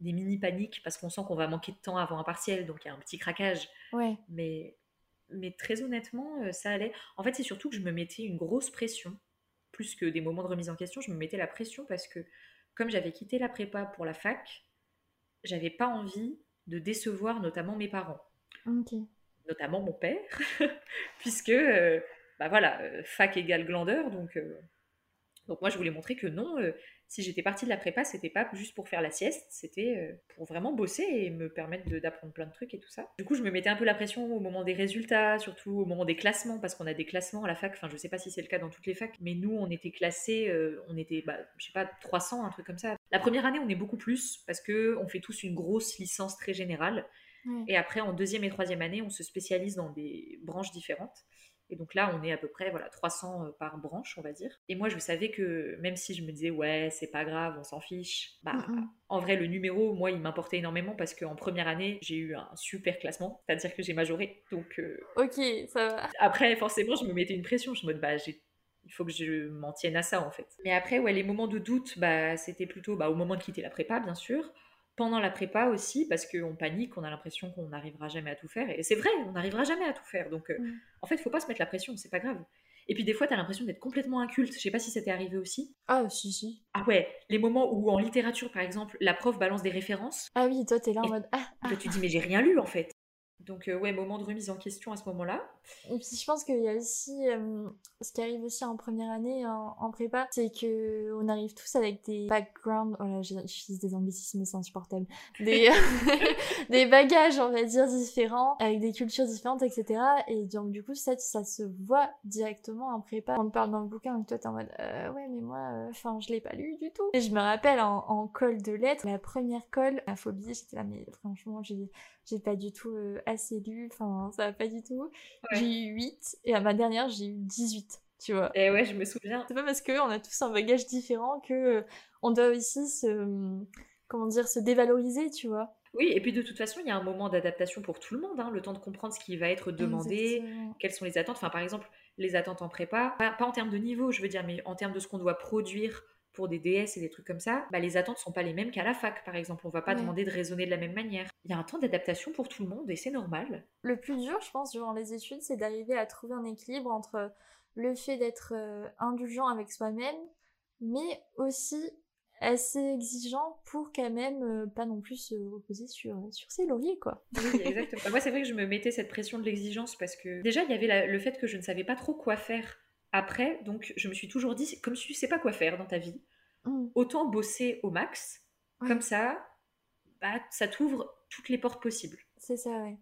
des mini paniques parce qu'on sent qu'on va manquer de temps avant un partiel, donc il y a un petit craquage. Ouais. Mais, mais très honnêtement, euh, ça allait. En fait, c'est surtout que je me mettais une grosse pression, plus que des moments de remise en question, je me mettais la pression parce que comme j'avais quitté la prépa pour la fac, j'avais pas envie de décevoir notamment mes parents. Notamment mon père, puisque euh, bah voilà, euh, fac égale glandeur, donc, euh, donc moi je voulais montrer que non, euh, si j'étais partie de la prépa, c'était pas juste pour faire la sieste, c'était pour vraiment bosser et me permettre d'apprendre plein de trucs et tout ça. Du coup, je me mettais un peu la pression au moment des résultats, surtout au moment des classements, parce qu'on a des classements à la fac, enfin je sais pas si c'est le cas dans toutes les facs, mais nous on était classés, on était, bah, je sais pas, 300, un truc comme ça. La première année, on est beaucoup plus, parce que on fait tous une grosse licence très générale. Et après, en deuxième et troisième année, on se spécialise dans des branches différentes. Et donc là, on est à peu près voilà 300 euh, par branche, on va dire. Et moi, je savais que même si je me disais ouais, c'est pas grave, on s'en fiche. Bah, en vrai, le numéro, moi, il m'importait énormément parce qu'en première année, j'ai eu un super classement, c'est-à-dire que j'ai majoré. Donc euh, ok, ça va. Après, forcément, je me mettais une pression. Je me disais bah il faut que je m'en tienne à ça en fait. Mais après, ouais, les moments de doute, bah, c'était plutôt bah, au moment de quitter la prépa, bien sûr pendant la prépa aussi, parce qu'on panique, on a l'impression qu'on n'arrivera jamais à tout faire. Et c'est vrai, on n'arrivera jamais à tout faire. Donc, euh, mm. en fait, il faut pas se mettre la pression, c'est pas grave. Et puis des fois, tu as l'impression d'être complètement inculte. Je sais pas si ça t'est arrivé aussi. Ah, si, si. Ah ouais, les moments où en littérature, par exemple, la prof balance des références. Ah oui, toi, t'es là en mode. Ah, ah. tu dis, mais j'ai rien lu en fait. Donc, euh, ouais, moment de remise en question à ce moment-là. Et puis, je pense qu'il y a aussi euh, ce qui arrive aussi en première année en, prépa, c'est que on arrive tous avec des backgrounds. Oh là, j'utilise des anglicismes, c'est insupportable. Des, des bagages, on va dire, différents, avec des cultures différentes, etc. Et donc, du coup, ça, ça se voit directement en prépa. On te parle dans le bouquin, donc toi, t'es en mode, euh, ouais, mais moi, euh, enfin, je l'ai pas lu du tout. Et je me rappelle en, en colle de lettres, la première colle, la phobie, j'étais là, mais franchement, j'ai pas du tout euh, lu, enfin ça va pas du tout. J'ai eu 8 et à ma dernière j'ai eu 18, tu vois. Et ouais, je me souviens. C'est pas parce qu'on a tous un bagage différent que euh, on doit aussi se comment dire se dévaloriser, tu vois. Oui, et puis de toute façon, il y a un moment d'adaptation pour tout le monde, hein, le temps de comprendre ce qui va être demandé, quelles sont les attentes. Enfin, par exemple, les attentes en prépa, pas, pas en termes de niveau, je veux dire, mais en termes de ce qu'on doit produire pour des DS et des trucs comme ça, bah, les attentes sont pas les mêmes qu'à la fac, par exemple. On va pas demander de raisonner de la même manière. Il y a un temps d'adaptation pour tout le monde et c'est normal. Le plus dur, je pense, durant les études, c'est d'arriver à trouver un équilibre entre le fait d'être euh, indulgent avec soi-même, mais aussi assez exigeant pour quand même euh, pas non plus se reposer sur, sur ses lauriers, quoi. Oui, exactement. Bah, moi, c'est vrai que je me mettais cette pression de l'exigence parce que déjà, il y avait le fait que je ne savais pas trop quoi faire après, donc, je me suis toujours dit, comme tu sais pas quoi faire dans ta vie, mm. autant bosser au max. Comme ça, bah, ça t'ouvre toutes les portes possibles. C'est ça, ouais.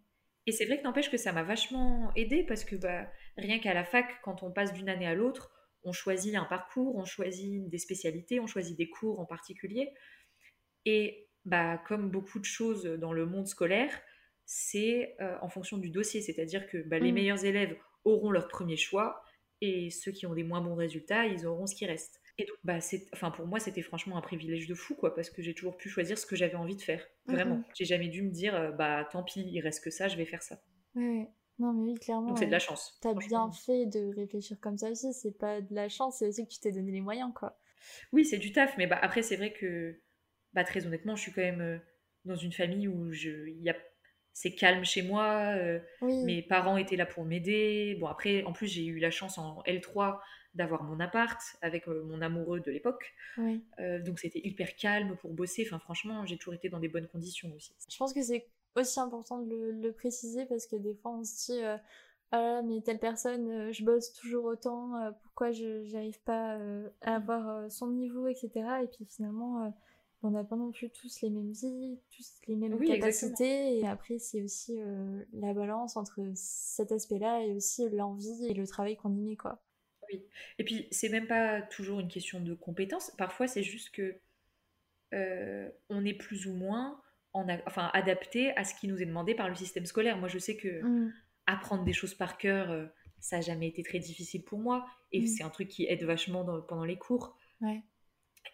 Et c'est vrai que n'empêche que ça m'a vachement aidé parce que bah, rien qu'à la fac, quand on passe d'une année à l'autre, on choisit un parcours, on choisit des spécialités, on choisit des cours en particulier. Et bah, comme beaucoup de choses dans le monde scolaire, c'est euh, en fonction du dossier. C'est-à-dire que bah, les mm. meilleurs élèves auront leur premier choix et ceux qui ont des moins bons résultats, ils auront ce qui reste. Et donc, bah, enfin, pour moi, c'était franchement un privilège de fou, quoi, parce que j'ai toujours pu choisir ce que j'avais envie de faire. Vraiment. J'ai jamais dû me dire, euh, bah, tant pis, il reste que ça, je vais faire ça. Ouais. Non, mais oui, clairement. Donc, c'est de la chance. T'as bien fait de réfléchir comme ça aussi. C'est pas de la chance, c'est aussi que tu t'es donné les moyens, quoi. Oui, c'est du taf, mais bah, après, c'est vrai que, bah, très honnêtement, je suis quand même euh, dans une famille où je, y a c'est calme chez moi. Euh, mes parents étaient là pour m'aider. Bon, après, en plus, j'ai eu la chance en L3 d'avoir mon appart avec euh, mon amoureux de l'époque. Euh, donc, c'était hyper calme pour bosser. Enfin, franchement, j'ai toujours été dans des bonnes conditions aussi. Je pense que c'est aussi important de le, préciser parce que des fois, on se dit. ah mais telle personne, je bosse toujours autant, pourquoi je n'arrive pas à avoir son niveau, etc. Et puis finalement, on n'a pas non plus tous les mêmes vies, tous les mêmes capacités. Et après, c'est aussi euh, la balance entre cet aspect-là et aussi l'envie et le travail qu'on y met, quoi. Oui. Et puis, c'est même pas toujours une question de compétence. Parfois, c'est juste que euh, on est plus ou moins en enfin, adapté à ce qui nous est demandé par le système scolaire. Moi, je sais que mm. apprendre des choses par cœur, euh, ça n'a jamais été très difficile pour moi. Et mm. c'est un truc qui aide vachement pendant les cours. Ouais.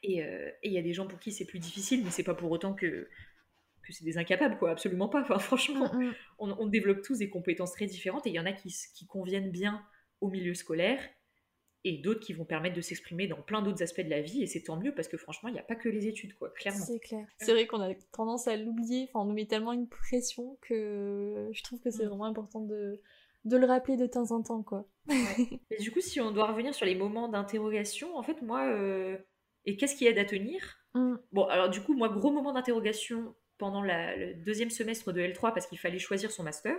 Euh, et il y a des gens pour qui c'est plus difficile, mais c'est pas pour autant que, que c'est des incapables, quoi. Absolument pas. Enfin, franchement, mm, mm. on, développe tous des compétences très différentes et il y en a qui, qui conviennent bien au milieu scolaire et d'autres qui vont permettre de s'exprimer dans plein d'autres aspects de la vie et c'est tant mieux parce que franchement il n'y a pas que les études quoi clairement c'est clair c'est vrai qu'on a tendance à l'oublier enfin on nous met tellement une pression que je trouve que c'est mm. vraiment important de, de le rappeler de temps en temps quoi mais du coup si on doit revenir sur les moments d'interrogation en fait moi euh, et qu'est-ce qui aide à tenir mm. Bon, alors du coup, moi, gros moment d'interrogation pendant le deuxième semestre de L3 parce qu'il fallait choisir son master.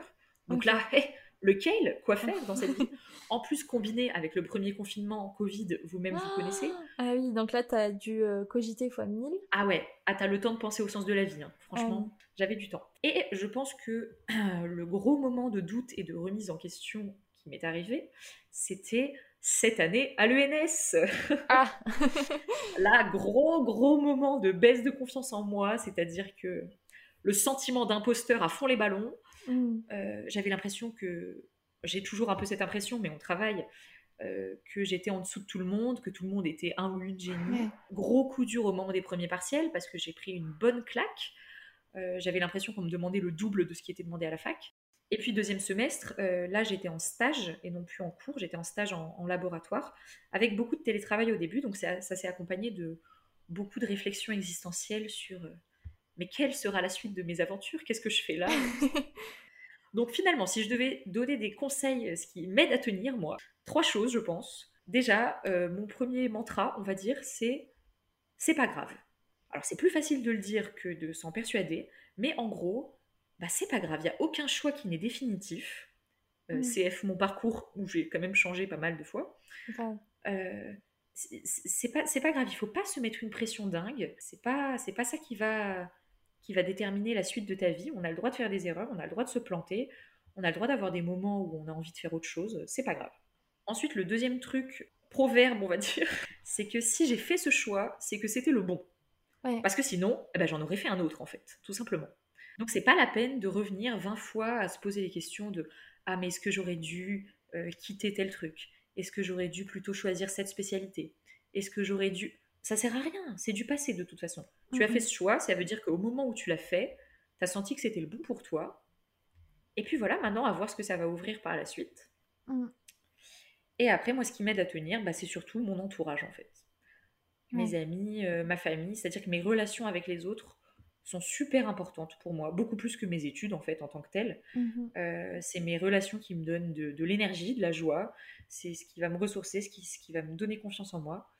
Donc là, lequel Quoi faire dans cette vie? En plus, combiné avec le premier confinement Covid, vous-même vous connaissez. Ah oui, donc là, t'as dû euh, cogiter fois 1000. Ah ouais, ah, t'as le temps de penser au sens de la vie. Hein. Franchement, ah j'avais du temps. Et je pense que le gros moment de doute et de remise en question qui m'est arrivé, c'était cette année à l'ENS. Ah Là, gros, gros moment de baisse de confiance en moi, c'est-à-dire que le sentiment d'imposteur à fond les ballons. Mm. Euh, j'avais l'impression que, j'ai toujours un peu cette impression, mais on travaille, euh, que j'étais en dessous de tout le monde, que tout le monde était un ou une génie. Gros coup dur au moment des premiers partiels parce que j'ai pris une bonne claque. Euh, j'avais l'impression qu'on me demandait le double de ce qui était demandé à la fac. Et puis deuxième semestre, euh, là j'étais en stage et non plus en cours, j'étais en stage en, laboratoire avec beaucoup de télétravail au début, donc ça, s'est accompagné de beaucoup de réflexions existentielles sur euh, mais quelle sera la suite de mes aventures? Qu'est-ce que je fais là? Donc finalement, si je devais donner des conseils, ce qui m'aide à tenir, moi, trois choses je pense. Déjà, euh, mon premier mantra, on va dire, c'est c'est pas grave. Alors c'est plus facile de le dire que de s'en persuader, mais en gros, bah c'est pas grave, il n'y a aucun choix qui n'est définitif. Euh, mm. CF mon parcours, où j'ai quand même changé pas mal de fois. Euh, c'est pas, pas grave, il faut pas se mettre une pression dingue. C'est pas, pas ça qui va, qui va déterminer la suite de ta vie. On a le droit de faire des erreurs, on a le droit de se planter, on a le droit d'avoir des moments où on a envie de faire autre chose. C'est pas grave. Ensuite, le deuxième truc, proverbe, on va dire, c'est que si j'ai fait ce choix, c'est que c'était le bon. Parce que sinon, eh ben, j'en aurais fait un autre, en fait, tout simplement. Donc c'est pas la peine de revenir 20 fois à se poser les questions de ah mais est-ce que j'aurais dû euh, quitter tel truc? Est-ce que j'aurais dû plutôt choisir cette spécialité? Est-ce que j'aurais dû Ça sert à rien, c'est du passé de toute façon. Tu as fait ce choix, ça veut dire qu'au moment où tu l'as fait, tu as senti que c'était le bon pour toi. Et puis voilà, maintenant à voir ce que ça va ouvrir par la suite. Mhm. Et après, moi, ce qui m'aide à tenir, bah, c'est surtout mon entourage en fait. Mes amis, euh, ma famille, c'est-à-dire que mes relations avec les autres sont super importantes pour moi, beaucoup plus que mes études en fait en tant que telles. Mhm. Euh, c'est mes relations qui me donnent de, l'énergie, de la joie, c'est ce qui va me ressourcer, ce qui, ce qui va me donner confiance en moi.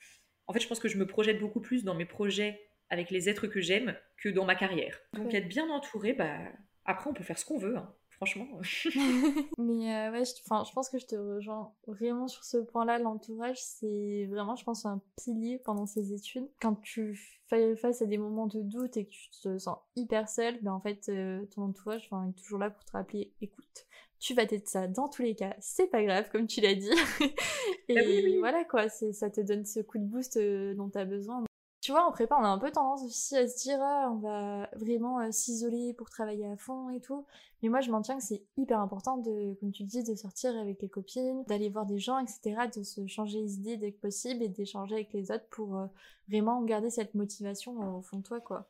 En fait, je pense que je me projette beaucoup plus dans mes projets avec les êtres que j'aime que dans ma carrière. Donc être bien entouré, bah, après on peut faire ce qu'on veut. Hein franchement. Mais euh, ouais, je, je pense que je te rejoins vraiment sur ce point-là. L'entourage, c'est vraiment, je pense, un pilier pendant ces études. Quand tu fais face à des moments de doute et que tu te sens hyper seul, ben en fait, euh, ton entourage est toujours là pour te rappeler, écoute, tu vas t'être ça dans tous les cas, c'est pas grave, comme tu l'as dit. et ah voilà quoi, ça te donne ce coup de boost euh, dont tu as besoin. Tu vois, en prépa, on a un peu tendance aussi à se dire, ah, on va vraiment euh, s'isoler pour travailler à fond et tout. Mais moi, je maintiens que c'est hyper important de, comme tu dis, de sortir avec les copines, d'aller voir des gens, etc., de se changer les idées dès que possible et d'échanger avec les autres pour euh, vraiment garder cette motivation euh, au fond de toi, quoi.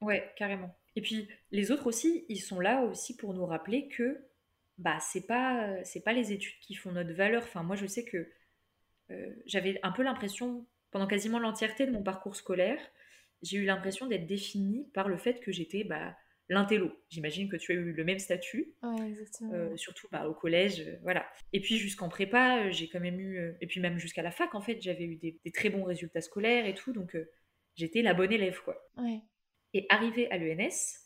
Ouais, carrément. Et puis, les autres aussi, ils sont là aussi pour nous rappeler que, bah, c'est pas, c'est pas les études qui font notre valeur. Enfin, moi, je sais que j'avais un peu l'impression pendant quasiment l'entièreté de mon parcours scolaire, j'ai eu l'impression d'être définie par le fait que j'étais bah, l'intello. J'imagine que tu as eu le même statut, euh, surtout bah, au collège, euh, voilà. Et puis jusqu'en prépa, euh, j'ai quand même eu, et puis même jusqu'à la fac, en fait, j'avais eu des, très bons résultats scolaires et tout, donc j'étais la bonne élève, quoi. Et arrivé à l'ENS,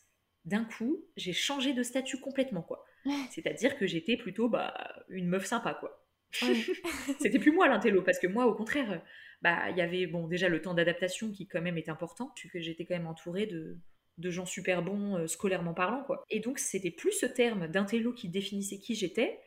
d'un coup, j'ai changé de statut complètement, quoi. C'est-à-dire que j'étais plutôt bah, une meuf sympa, quoi. C'était plus moi l'intello, parce que moi, au contraire, bah, il y avait bon, déjà le temps d'adaptation qui quand même est important, que j'étais quand même entourée de, de gens super bons euh, scolairement parlant. quoi. Et donc c'était plus ce terme d'intello qui définissait qui j'étais,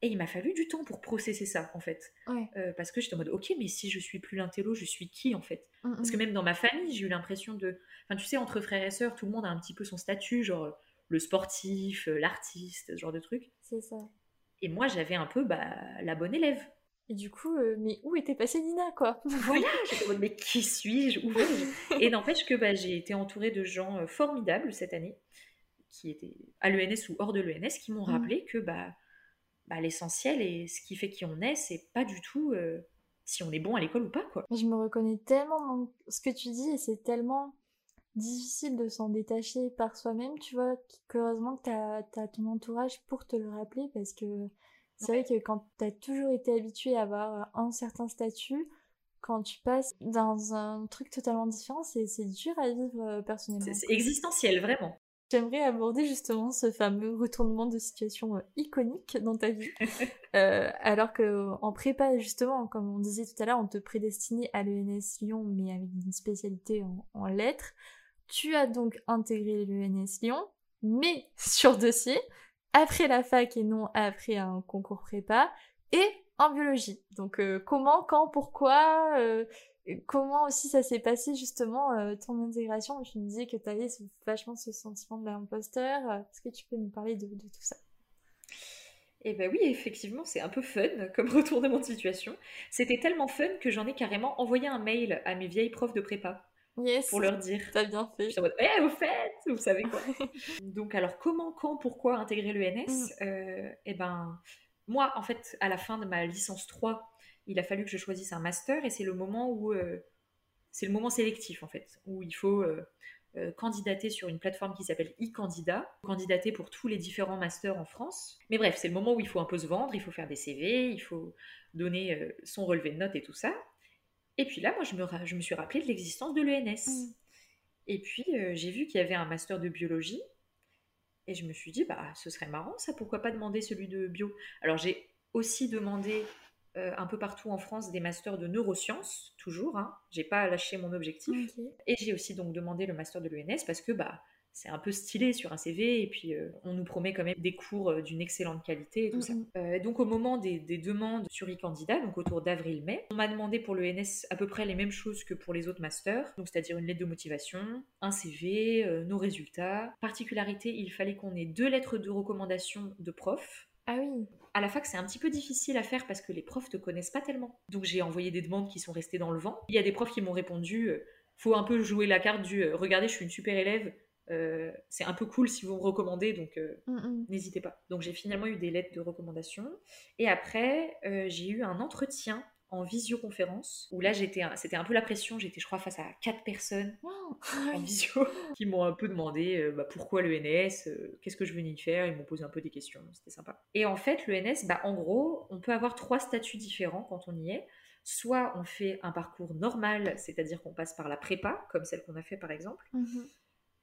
et il m'a fallu du temps pour processer ça, en fait. Euh, parce que j'étais en mode, ok, mais si je suis plus l'intello, je suis qui, en fait? Mm, Parce que mm. même dans ma famille, j'ai eu l'impression de... Enfin, tu sais, entre frères et sœurs, tout le monde a un petit peu son statut, genre le sportif, euh, l'artiste, ce genre de truc. C'est ça. Et moi, j'avais un peu bah, la bonne élève. Et du coup, euh, mais où était passée Nina, quoi? Voilà, j'étais mais qui suis-je? Où vais-je? Et n'empêche que bah, j'ai été entourée de gens euh, formidables cette année, qui étaient à l'ENS ou hors de l'ENS, qui m'ont mm. rappelé que bah, bah, l'essentiel et ce qui fait qui on est, c'est pas du tout euh, si on est bon à l'école ou pas, quoi. Je me reconnais tellement dans ce que tu dis et c'est tellement difficile de s'en détacher par soi-même, tu vois, qu'heureusement que tu as ton entourage pour te le rappeler parce que c'est vrai que quand tu as toujours été habitué à avoir un certain statut, quand tu passes dans un truc totalement différent, c'est dur à vivre euh, personnellement. C'est existentiel, vraiment. J'aimerais aborder justement ce fameux retournement de situation euh, iconique dans ta vie. euh, alors qu'en prépa, justement, comme on disait tout à l'heure, on te prédestinait à l'ENS Lyon, mais avec une spécialité en, en lettres. Tu as donc intégré l'ENS Lyon, mais sur dossier, après la fac et non après un concours prépa, et en biologie. Donc euh, comment, quand, pourquoi, euh, comment aussi ça s'est passé justement euh, ton intégration? Tu me disais que tu avais vachement ce sentiment de l'imposteur. Est-ce que tu peux nous parler de, tout ça? Eh ben oui, effectivement, c'est un peu fun comme retournement de situation. C'était tellement fun que j'en ai carrément envoyé un mail à mes vieilles profs de prépa pour leur dire. T'as bien fait. Je en mode, eh, au fait, vous savez quoi. Donc, alors, comment, quand, pourquoi intégrer l'ENS mm. euh, Eh ben, moi, en fait, à la fin de ma licence 3, il a fallu que je choisisse un master et c'est le moment où. Euh, c'est le moment sélectif, en fait, où il faut. Euh, candidater sur une plateforme qui s'appelle e-candidat, candidater pour tous les différents masters en France. Mais bref, c'est le moment où il faut un peu se vendre, il faut faire des CV, il faut donner son relevé de notes et tout ça. Et puis là, moi, je me, je me suis rappelé de l'existence de l'ENS. Mm. Et puis, euh, j'ai vu qu'il y avait un master de biologie. Et je me suis dit, bah, ce serait marrant, ça, pourquoi pas demander celui de bio? Alors, j'ai aussi demandé euh, un peu partout en France des masters de neurosciences, toujours. Hein. J'ai pas lâché mon objectif. Et j'ai aussi donc demandé le master de l'ENS parce que, bah, c'est un peu stylé sur un CV et puis euh, on nous promet quand même des cours euh, d'une excellente qualité et tout ça. Euh, donc au moment des, demandes sur e-candidat, donc autour d'avril-mai, on m'a demandé pour l'ENS à peu près les mêmes choses que pour les autres masters, donc c'est-à-dire une lettre de motivation, un CV, nos résultats. Particularité, il fallait qu'on ait deux lettres de recommandation de profs. Ah oui. À la fac, c'est un petit peu difficile à faire parce que les profs te connaissent pas tellement. Donc j'ai envoyé des demandes qui sont restées dans le vent. Il y a des profs qui m'ont répondu faut un peu jouer la carte du regardez, je suis une super élève, euh, c'est un peu cool si vous me recommandez, donc euh, mm, mm. n'hésitez pas. Donc j'ai finalement eu des lettres de recommandation. Et après, euh, j'ai eu un entretien en visioconférence, où là j'étais, c'était un peu la pression, j'étais je crois face à quatre personnes en visio qui m'ont un peu demandé bah, pourquoi l'ENS, qu'est-ce que je venais y faire, ils m'ont posé un peu des questions, c'était sympa. Et en fait l'ENS, bah, en gros, on peut avoir trois statuts différents quand on y est. Soit on fait un parcours normal, c'est-à-dire qu'on passe par la prépa, comme celle qu'on a fait par exemple. Mm-hmm.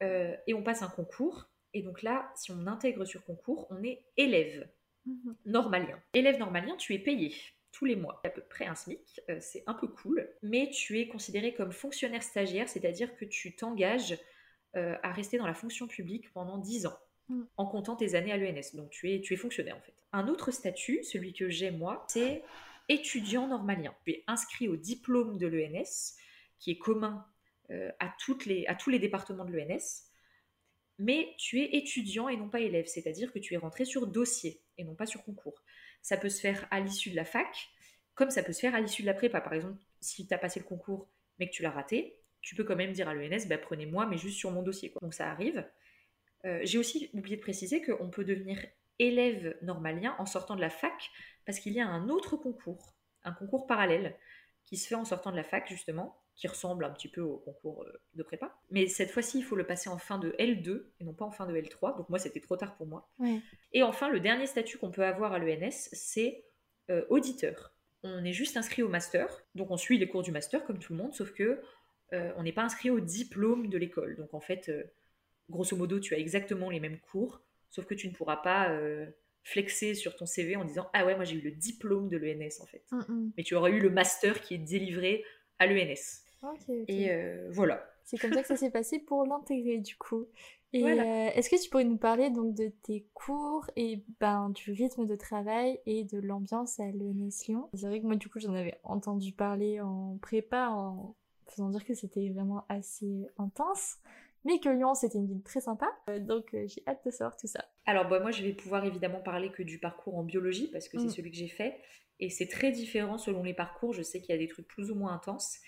Euh, et on passe un concours. Et donc là, si on intègre sur concours, on est élève mhm. normalien. Élève normalien, tu es payé tous les mois, à peu près un SMIC, euh, c'est un peu cool, mais tu es considéré comme fonctionnaire stagiaire, c'est-à-dire que tu t'engages euh, à rester dans la fonction publique pendant 10 ans, mhm. en comptant tes années à l'ENS. Donc tu es, tu es fonctionnaire en fait. Un autre statut, celui que j'ai moi, c'est étudiant normalien. Tu es inscrit au diplôme de l'ENS, qui est commun à, toutes les, à tous les départements de l'ENS, mais tu es étudiant et non pas élève, c'est-à-dire que tu es rentré sur dossier et non pas sur concours. Ça peut se faire à l'issue de la fac, comme ça peut se faire à l'issue de la prépa. Par exemple, si tu as passé le concours mais que tu l'as raté, tu peux quand même dire à l'ENS, bah, prenez-moi, mais juste sur mon dossier. Donc ça arrive. Euh, j'ai aussi oublié de préciser qu'on peut devenir élève normalien en sortant de la fac, parce qu'il y a un autre concours, un concours parallèle, qui se fait en sortant de la fac, justement, qui ressemble un petit peu au concours euh, de prépa. Mais cette fois-ci, il faut le passer en fin de L2 et non pas en fin de L3. Donc moi, c'était trop tard pour moi. Et enfin, le dernier statut qu'on peut avoir à l'ENS, c'est euh, auditeur. On est juste inscrit au master, donc on suit les cours du master comme tout le monde, sauf que euh, on n'est pas inscrit au diplôme de l'école. Donc en fait, grosso modo, tu as exactement les mêmes cours, sauf que tu ne pourras pas flexer sur ton CV en disant ah ouais moi j'ai eu le diplôme de l'ENS en fait. Mm, mm. Mais tu auras eu le master qui est délivré à l'ENS. Et euh, voilà. C'est comme ça que ça s'est passé pour l'intégrer du coup. Et euh, est-ce que tu pourrais nous parler donc de tes cours et ben du rythme de travail et de l'ambiance à l'ENS Lyon? C'est vrai que moi du coup j'en avais entendu parler en prépa en faisant dire que c'était vraiment assez intense. Mais que Lyon, c'était une ville très sympa, euh, donc j'ai hâte de savoir tout ça. Alors, bah, moi, je vais pouvoir évidemment parler que du parcours en biologie, parce que c'est mm. celui que j'ai fait. Et c'est très différent selon les parcours. Je sais qu'il y a des trucs plus ou moins intenses.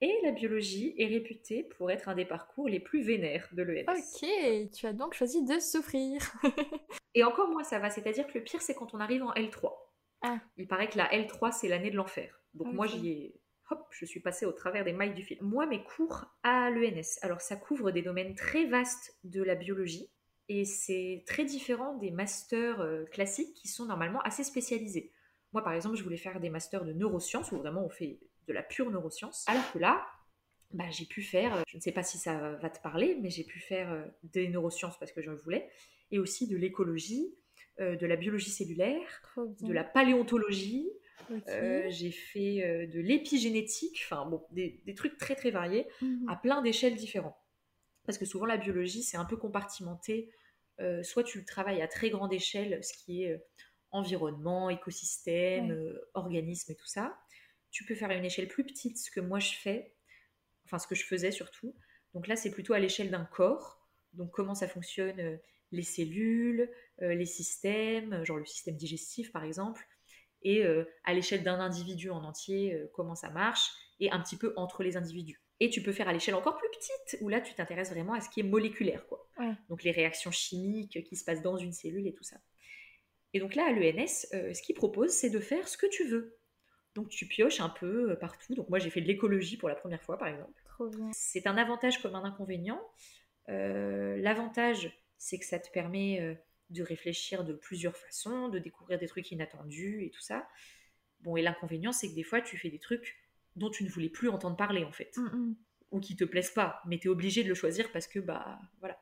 Et la biologie est réputée pour être un des parcours les plus vénères de l'ENS. Ok, tu as donc choisi de souffrir. et encore moins ça va, c'est-à-dire que le pire c'est quand on arrive en L3. Ah. Il paraît que la L3 c'est l'année de l'enfer. Donc moi j'y ai... Hop, je suis passée au travers des mailles du fil. Moi, mes cours à l'ENS, alors ça couvre des domaines très vastes de la biologie et c'est très différent des masters euh, classiques qui sont normalement assez spécialisés. Moi, par exemple, je voulais faire des masters de neurosciences où vraiment on fait de la pure neuroscience. Alors que là, bah, j'ai pu faire, euh, je ne sais pas si ça va te parler, mais j'ai pu faire euh, des neurosciences parce que je le voulais, et aussi de l'écologie, euh, de la biologie cellulaire, de la paléontologie. j'ai fait de l'épigénétique, enfin bon, des, trucs très très variés mhm. à plein d'échelles différentes. Parce que souvent la biologie c'est un peu compartimenté. soit tu travailles à très grande échelle, ce qui est environnement, écosystème, organisme et tout ça tu peux faire à une échelle plus petite, ce que moi je fais, enfin ce que je faisais surtout. Donc là, c'est plutôt à l'échelle d'un corps. Donc comment ça fonctionne euh, les cellules, euh, les systèmes, genre le système digestif par exemple, et euh, à l'échelle d'un individu en entier, comment ça marche, et un petit peu entre les individus. Et tu peux faire à l'échelle encore plus petite, où là tu t'intéresses vraiment à ce qui est moléculaire, quoi. Donc les réactions chimiques qui se passent dans une cellule et tout ça. Et donc là, à l'ENS, ce qu'il propose, c'est de faire ce que tu veux. Donc tu pioches un peu euh, partout. Donc moi j'ai fait de l'écologie pour la première fois par exemple. C'est un avantage comme un inconvénient. Euh, l'avantage c'est que ça te permet euh, de réfléchir de plusieurs façons, de découvrir des trucs inattendus et tout ça. Bon et l'inconvénient c'est que des fois tu fais des trucs dont tu ne voulais plus entendre parler en fait. Mm, mm. Ou qui te plaisent pas, mais tu es obligé de le choisir parce que bah voilà.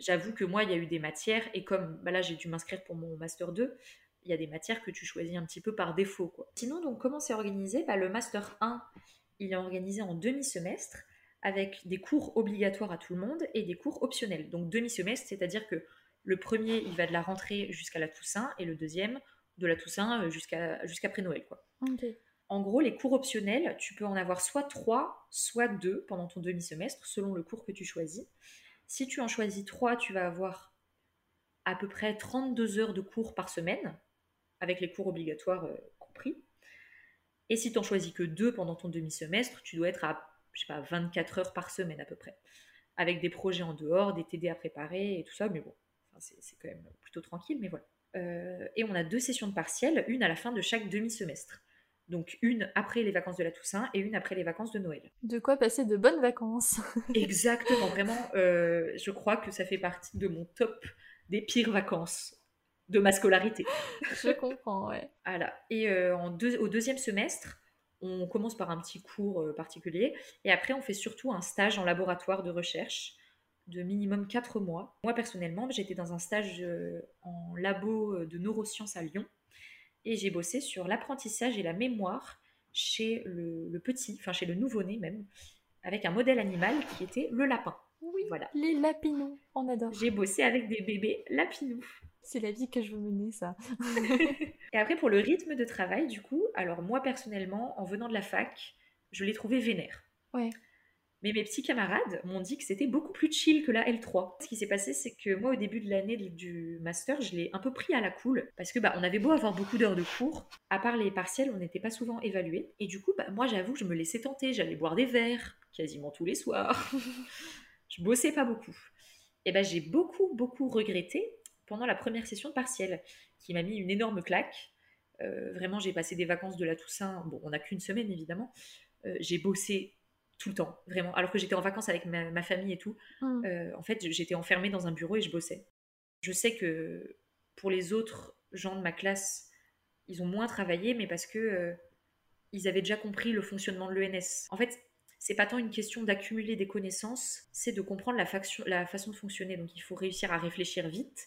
J'avoue que moi il y a eu des matières et comme bah, là j'ai dû m'inscrire pour mon master 2, il y a des matières que tu choisis un petit peu par défaut. Quoi. Sinon, donc, comment c'est organisé? Bah, Le Master 1, il est organisé en demi-semestre avec des cours obligatoires à tout le monde et des cours optionnels. Donc demi-semestre, c'est-à-dire que le premier, il va de la rentrée jusqu'à la Toussaint et le deuxième, de la Toussaint euh, jusqu'à jusqu'après Noël. Quoi. En gros, les cours optionnels, tu peux en avoir soit trois, soit deux pendant ton demi-semestre, selon le cours que tu choisis. Si tu en choisis trois, tu vas avoir à peu près 32 heures de cours par semaine, avec les cours obligatoires euh, compris. Et si tu n'en choisis que deux pendant ton demi-semestre, tu dois être à, je sais pas, 24 heures par semaine à peu près. Avec des projets en dehors, des TD à préparer et tout ça, mais bon, c'est quand même plutôt tranquille, mais voilà. Euh, et on a deux sessions de partiel, une à la fin de chaque demi-semestre. Donc une après les vacances de la Toussaint et une après les vacances de Noël. De quoi passer de bonnes vacances. Exactement, vraiment, euh, je crois que ça fait partie de mon top des pires vacances de ma scolarité. Je comprends, ouais. Voilà. Et euh, en au deuxième semestre, on commence par un petit cours euh, particulier et après on fait surtout un stage en laboratoire de recherche de minimum 4 mois. Moi personnellement, j'étais dans un stage euh, en labo de neurosciences à Lyon et j'ai bossé sur l'apprentissage et la mémoire chez le, petit, enfin chez le nouveau-né même, avec un modèle animal qui était le lapin. Oui, voilà. Les lapinous, on adore. J'ai bossé avec des bébés lapinous. C'est la vie que je veux mener, ça. et après, pour le rythme de travail, du coup, alors moi personnellement, en venant de la fac, je l'ai trouvé vénère. Ouais. Mais mes petits camarades m'ont dit que c'était beaucoup plus chill que la L3. Ce qui s'est passé, c'est que moi, au début de l'année du master, je l'ai un peu pris à la cool parce que bah, on avait beau avoir beaucoup d'heures de cours, à part les partiels, on n'était pas souvent évalués. Et du coup, bah, moi, j'avoue que je me laissais tenter. J'allais boire des verres quasiment tous les soirs. je bossais pas beaucoup. Et ben, j'ai beaucoup, beaucoup regretté pendant la première session de partiel, qui m'a mis une énorme claque. Euh, vraiment, j'ai passé des vacances de la Toussaint. Bon, on n'a qu'une semaine évidemment. Euh, j'ai bossé tout le temps, vraiment. Alors que j'étais en vacances avec ma, famille et tout. Mmh. Euh, en fait, j'étais enfermée dans un bureau et je bossais. Je sais que pour les autres gens de ma classe, ils ont moins travaillé, mais parce que ils avaient déjà compris le fonctionnement de l'ENS. En fait, c'est pas tant une question d'accumuler des connaissances, c'est de comprendre la, la, façon de fonctionner. Donc il faut réussir à réfléchir vite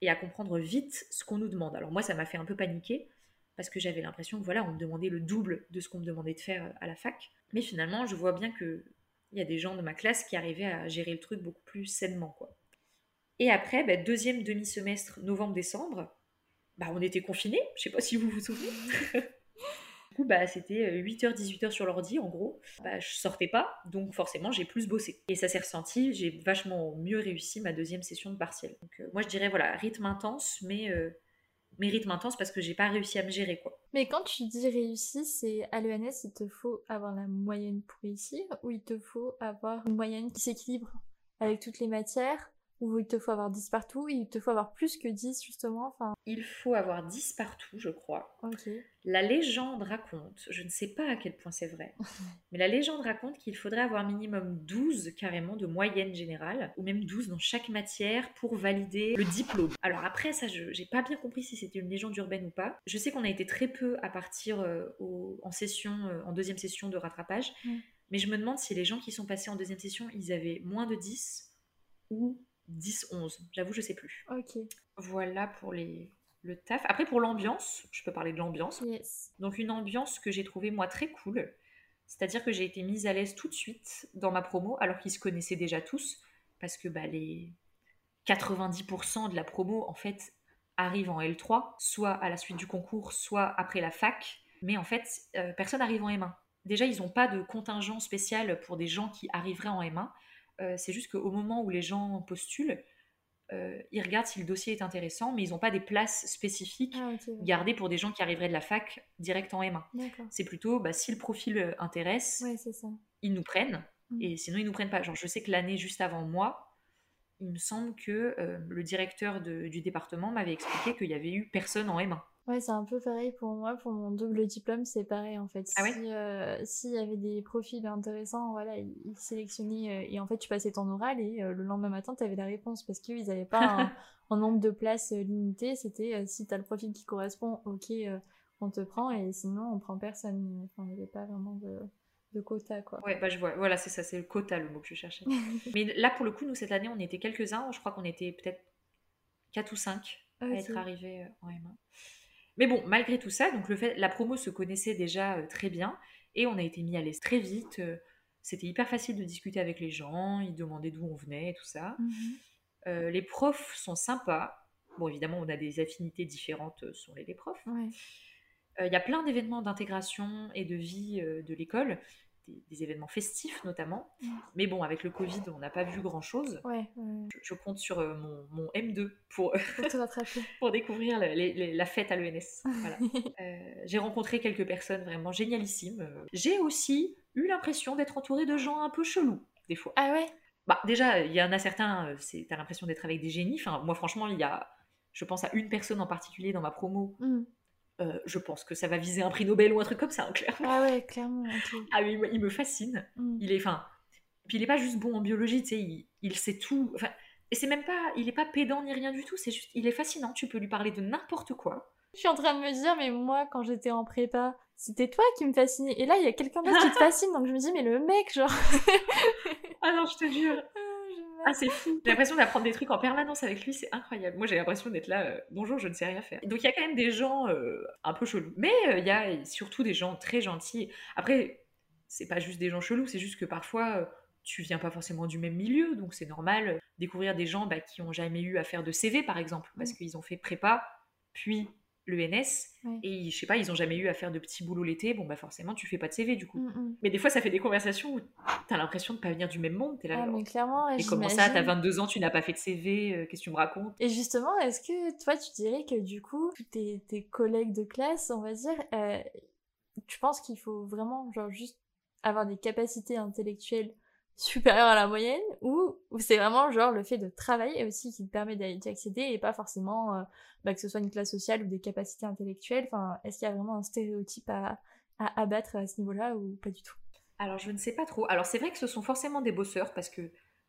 et à comprendre vite ce qu'on nous demande. Alors moi, ça m'a fait un peu paniquer parce que j'avais l'impression que voilà, on me demandait le double de ce qu'on me demandait de faire à la fac. Mais finalement, je vois bien que il y a des gens de ma classe qui arrivaient à gérer le truc beaucoup plus sainement, quoi. Et après, bah, deuxième demi-semestre, novembre-décembre, bah, on était confinés. Je sais pas si vous vous souvenez. coup, bah, c'était 8h, 18h sur l'ordi, en gros. Bah, je sortais pas, donc forcément, j'ai plus bossé. Et ça s'est ressenti, j'ai vachement mieux réussi ma deuxième session de partiel. Donc, euh, moi, je dirais, voilà, rythme intense, mais euh, mes rythmes intenses parce que j'ai pas réussi à me gérer quoi. Mais quand tu dis réussi, c'est à l'ENS, il te faut avoir la moyenne pour réussir ou il te faut avoir une moyenne qui s'équilibre avec toutes les matières? Ou il te faut avoir 10 partout, il te faut avoir plus que 10 justement. Enfin... Il faut avoir 10 partout, je crois. La légende raconte, je ne sais pas à quel point c'est vrai, mais la légende raconte qu'il faudrait avoir minimum 12 carrément de moyenne générale, ou même 12 dans chaque matière pour valider le diplôme. Alors après, ça, je n'ai pas bien compris si c'était une légende urbaine ou pas. Je sais qu'on a été très peu à partir euh, en session, euh, en deuxième session de rattrapage, mais je me demande si les gens qui sont passés en deuxième session, ils avaient moins de 10 ou 10-11. J'avoue, je sais plus. Ok. Voilà pour les, le taf. Après, pour l'ambiance, je peux parler de l'ambiance. Yes. Donc, une ambiance que j'ai trouvée, moi, très cool. C'est-à-dire que j'ai été mise à l'aise tout de suite dans ma promo, alors qu'ils se connaissaient déjà tous, parce que bah, les 90% de la promo, en fait, arrivent en L3, soit à la suite du concours, soit après la fac. Mais en fait, euh, personne n'arrive en M1. Déjà, ils n'ont pas de contingent spécial pour des gens qui arriveraient en M1. Euh, c'est juste qu'au moment où les gens postulent, euh, ils regardent si le dossier est intéressant, mais ils n'ont pas des places spécifiques ah, gardées pour des gens qui arriveraient de la fac direct en M1. C'est plutôt bah, si le profil euh, intéresse, ils nous prennent, mm. et sinon ils nous prennent pas. Genre, je sais que l'année juste avant moi, il me semble que le directeur du département m'avait expliqué qu'il y avait eu personne en M1. Ouais, c'est un peu pareil pour moi. Pour mon double diplôme, c'est pareil en fait. Ah si euh, s'il y avait des profils intéressants, voilà, ils, sélectionnaient euh, et en fait tu passais ton oral et euh, le lendemain matin tu avais la réponse parce qu'ils n'avaient pas un, nombre de places limité. C'était si tu as le profil qui correspond, ok, on te prend et sinon on prend personne. Enfin, il n'y avait pas vraiment de, de quota quoi. Ouais, bah je vois. Voilà, c'est ça, c'est le quota le mot que je cherchais. Mais là pour le coup, nous cette année on était quelques-uns. Je crois qu'on était peut-être 4 ou 5 à être arrivés en M1. Mais bon, malgré tout ça, donc le fait, la promo se connaissait déjà euh, très bien et on a été mis à l'aise très vite. Euh, c'était hyper facile de discuter avec les gens, ils demandaient d'où on venait et tout ça. Mhm. Euh, les profs sont sympas. Bon, évidemment, on a des affinités différentes sur les, profs. Il y a plein d'événements d'intégration et de vie de l'école des, événements festifs notamment. Mm. Mais bon, avec le Covid, on n'a pas vu grand-chose. Ouais, je, compte sur euh, mon, mon, M2 pour, découvrir la fête à l'ENS. Voilà. Euh, j'ai rencontré quelques personnes vraiment génialissimes. J'ai aussi eu l'impression d'être entourée de gens un peu chelous, des fois. Ah ouais? Bah, déjà, il y en a certains, euh, t'as l'impression d'être avec des génies. Enfin, moi, franchement, il y a, je pense à une personne en particulier dans ma promo mm. Euh, je pense que ça va viser un prix Nobel ou un truc comme ça, hein, clairement. Ah ouais, clairement. Ah oui, il me fascine. Mm. Il est, enfin, puis il est pas juste bon en biologie, tu sais, il, sait tout. Enfin, et c'est même pas, il est pas pédant ni rien du tout. C'est juste, il est fascinant. Tu peux lui parler de n'importe quoi. Je suis en train de me dire, mais moi, quand j'étais en prépa, c'était toi qui me fascinait. Et là, il y a quelqu'un d'autre qui te fascine, donc je me dis, mais le mec, genre. ah non, je te jure. Ah, c'est fou. J'ai l'impression d'apprendre des trucs en permanence avec lui, c'est incroyable. Moi, j'ai l'impression d'être là, euh, bonjour, je ne sais rien faire. Donc, il y a quand même des gens euh, un peu chelous. Mais euh, il y a surtout des gens très gentils. Après, c'est pas juste des gens chelous, c'est juste que parfois, tu viens pas forcément du même milieu, donc c'est normal découvrir des gens bah, qui ont jamais eu à faire de CV, par exemple, parce mm. qu'ils ont fait prépa, puis l'ENS Ouais. et je sais pas, ils ont jamais eu à faire de petits boulots l'été, bon bah forcément tu fais pas de CV du coup. Mm, mm. Mais des fois ça fait des conversations où t'as l'impression de pas venir du même monde, t'es là Ah, mais clairement, Et comment ça, t'as j'imagine. 22 ans, tu n'as pas fait de CV, euh, qu'est-ce que tu me racontes? Et justement, est-ce que toi, tu dirais que du coup, tous tes, tes collègues de classe, on va dire, euh, tu penses qu'il faut vraiment, genre, juste avoir des capacités intellectuelles supérieures à la moyenne, ou, ou c'est vraiment, genre, le fait de travailler aussi qui te permet d'y accéder, et pas forcément, euh, bah, que ce soit une classe sociale ou des capacités intellectuelles, enfin, est-ce qu'il y a vraiment un stéréotype à, à abattre à ce niveau-là, ou pas du tout? Alors je ne sais pas trop. Alors c'est vrai que ce sont forcément des bosseurs parce que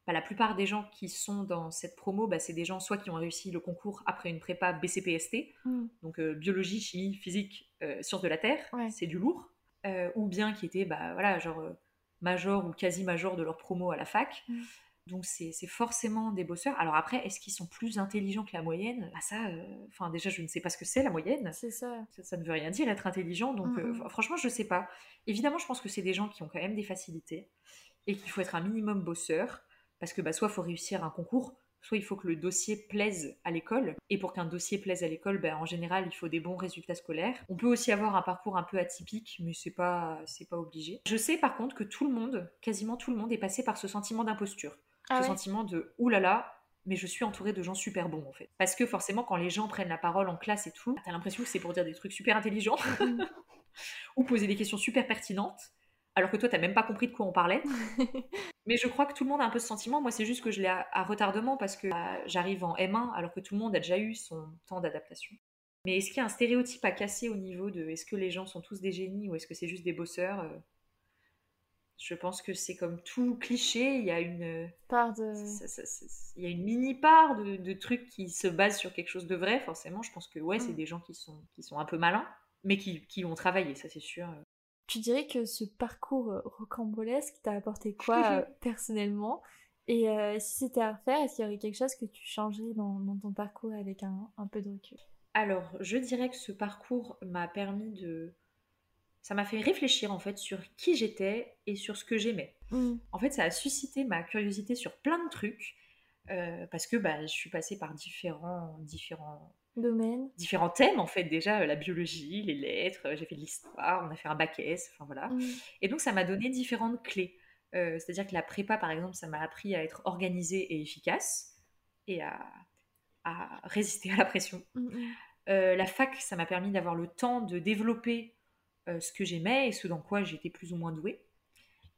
bah, la plupart des gens qui sont dans cette promo, bah, c'est des gens soit qui ont réussi le concours après une prépa BCPST, Mm. donc euh, biologie, chimie, physique, euh, sciences de la Terre, Ouais. c'est du lourd, euh, ou bien qui étaient bah, voilà, genre major ou quasi-major de leur promo à la fac. Mm. Donc c'est forcément des bosseurs. Alors après, est-ce qu'ils sont plus intelligents que la moyenne? Bah ça, euh, enfin déjà je ne sais pas ce que c'est la moyenne. C'est ça. Ça, ça ne veut rien dire être intelligent, donc Mm, euh, mm. franchement je sais pas. Évidemment je pense que c'est des gens qui ont quand même des facilités et qu'il faut être un minimum bosseur parce que bah, soit il faut réussir un concours, soit il faut que le dossier plaise à l'école. Et pour qu'un dossier plaise à l'école, bah, en général, il faut des bons résultats scolaires. On peut aussi avoir un parcours un peu atypique, mais c'est pas, c'est pas obligé. Je sais par contre que tout le monde, quasiment tout le monde, est passé par ce sentiment d'imposture. Ah ce ouais? sentiment de oulala, mais je suis entourée de gens super bons en fait. Parce que forcément, quand les gens prennent la parole en classe et tout, t'as l'impression que c'est pour dire des trucs super intelligents ou poser des questions super pertinentes, alors que toi, t'as même pas compris de quoi on parlait. Mais je crois que tout le monde a un peu ce sentiment. Moi, c'est juste que je l'ai à, à retardement parce que bah, j'arrive en M1 alors que tout le monde a déjà eu son temps d'adaptation. Mais est-ce qu'il y a un stéréotype à casser au niveau de est-ce que les gens sont tous des génies ou est-ce que c'est juste des bosseurs Euh, Je pense que c'est comme tout cliché, il y a une, Part de... ça- ça- ça- il y a une mini part de, de trucs qui se basent sur quelque chose de vrai, forcément. Je pense que ouais, c'est Mm. des gens qui sont, qui sont un peu malins, mais qui, qui ont travaillé, ça c'est sûr. Tu dirais que ce parcours euh, rocambolesque t'a apporté quoi euh, personnellement? Et euh, si c'était à refaire, est-ce qu'il y aurait quelque chose que tu changerais dans, dans ton parcours avec un, un peu de recul? Alors, je dirais que ce parcours m'a permis de. Ça m'a fait réfléchir en fait sur qui j'étais et sur ce que j'aimais. Mm. En fait, ça a suscité ma curiosité sur plein de trucs. euh, parce que bah, je suis passée par différents, différents Différents thèmes en fait déjà euh, la biologie, les lettres, euh, j'ai fait de l'histoire, on a fait un bac S, enfin voilà. Mm. Et donc ça m'a donné différentes clés. Euh, C'est-à-dire que la prépa par exemple, ça m'a appris à être organisée et efficace et à, à résister à la pression. Mm, mm. Euh, la fac, ça m'a permis d'avoir le temps de développer euh, ce que j'aimais et ce dans quoi j'étais plus ou moins douée.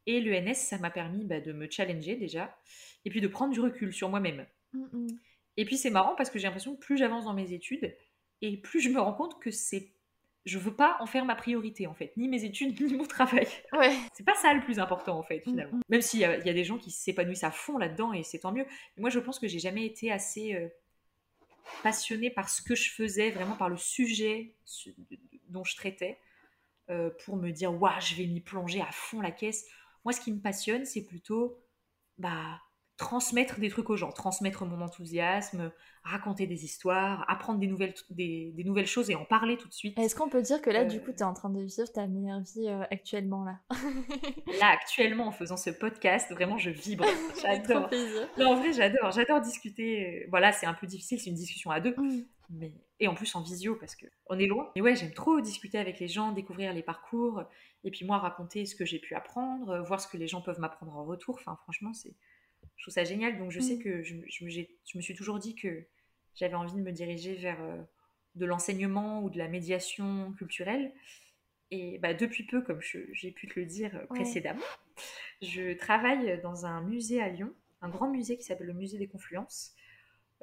Et l'ENS, ça m'a permis bah, de me challenger déjà et puis de prendre du recul sur moi-même. Et puis c'est marrant parce que j'ai l'impression que plus j'avance dans mes études et plus je me rends compte que c'est je veux pas en faire ma priorité en fait, ni mes études ni mon travail. Ouais. C'est pas ça le plus important en fait finalement. Même s'il y, y a des gens qui s'épanouissent à fond là-dedans et c'est tant mieux. Mais moi je pense que j'ai jamais été assez euh, passionnée par ce que je faisais, vraiment par le sujet su- dont je traitais, euh, pour me dire waouh je vais m'y plonger à fond la caisse. Moi ce qui me passionne c'est plutôt bah transmettre des trucs aux gens, transmettre mon enthousiasme, raconter des histoires, apprendre des nouvelles, des, des nouvelles choses et en parler tout de suite. Est-ce qu'on peut dire que là, du Euh. coup, t'es en train de vivre ta meilleure vie euh, actuellement là? Là, actuellement, en faisant ce podcast, vraiment, je vibre. J'adore. en vrai, j'adore. J'adore discuter. Voilà, c'est un peu difficile, c'est une discussion à deux. Mm. Mais... Et en plus en visio, parce que on est loin. Mais ouais, j'aime trop discuter avec les gens, découvrir les parcours. Et puis moi, raconter ce que j'ai pu apprendre, voir ce que les gens peuvent m'apprendre en retour. Enfin, franchement, c'est... je trouve ça génial. Donc je sais Mm. que je, je me- j'ai- je me suis toujours dit que j'avais envie de me diriger vers euh, de l'enseignement ou de la médiation culturelle. Et bah, depuis peu, comme j'ai pu te le dire euh, Ouais. précédemment, je travaille dans un musée à Lyon, un grand musée qui s'appelle le Musée des Confluences.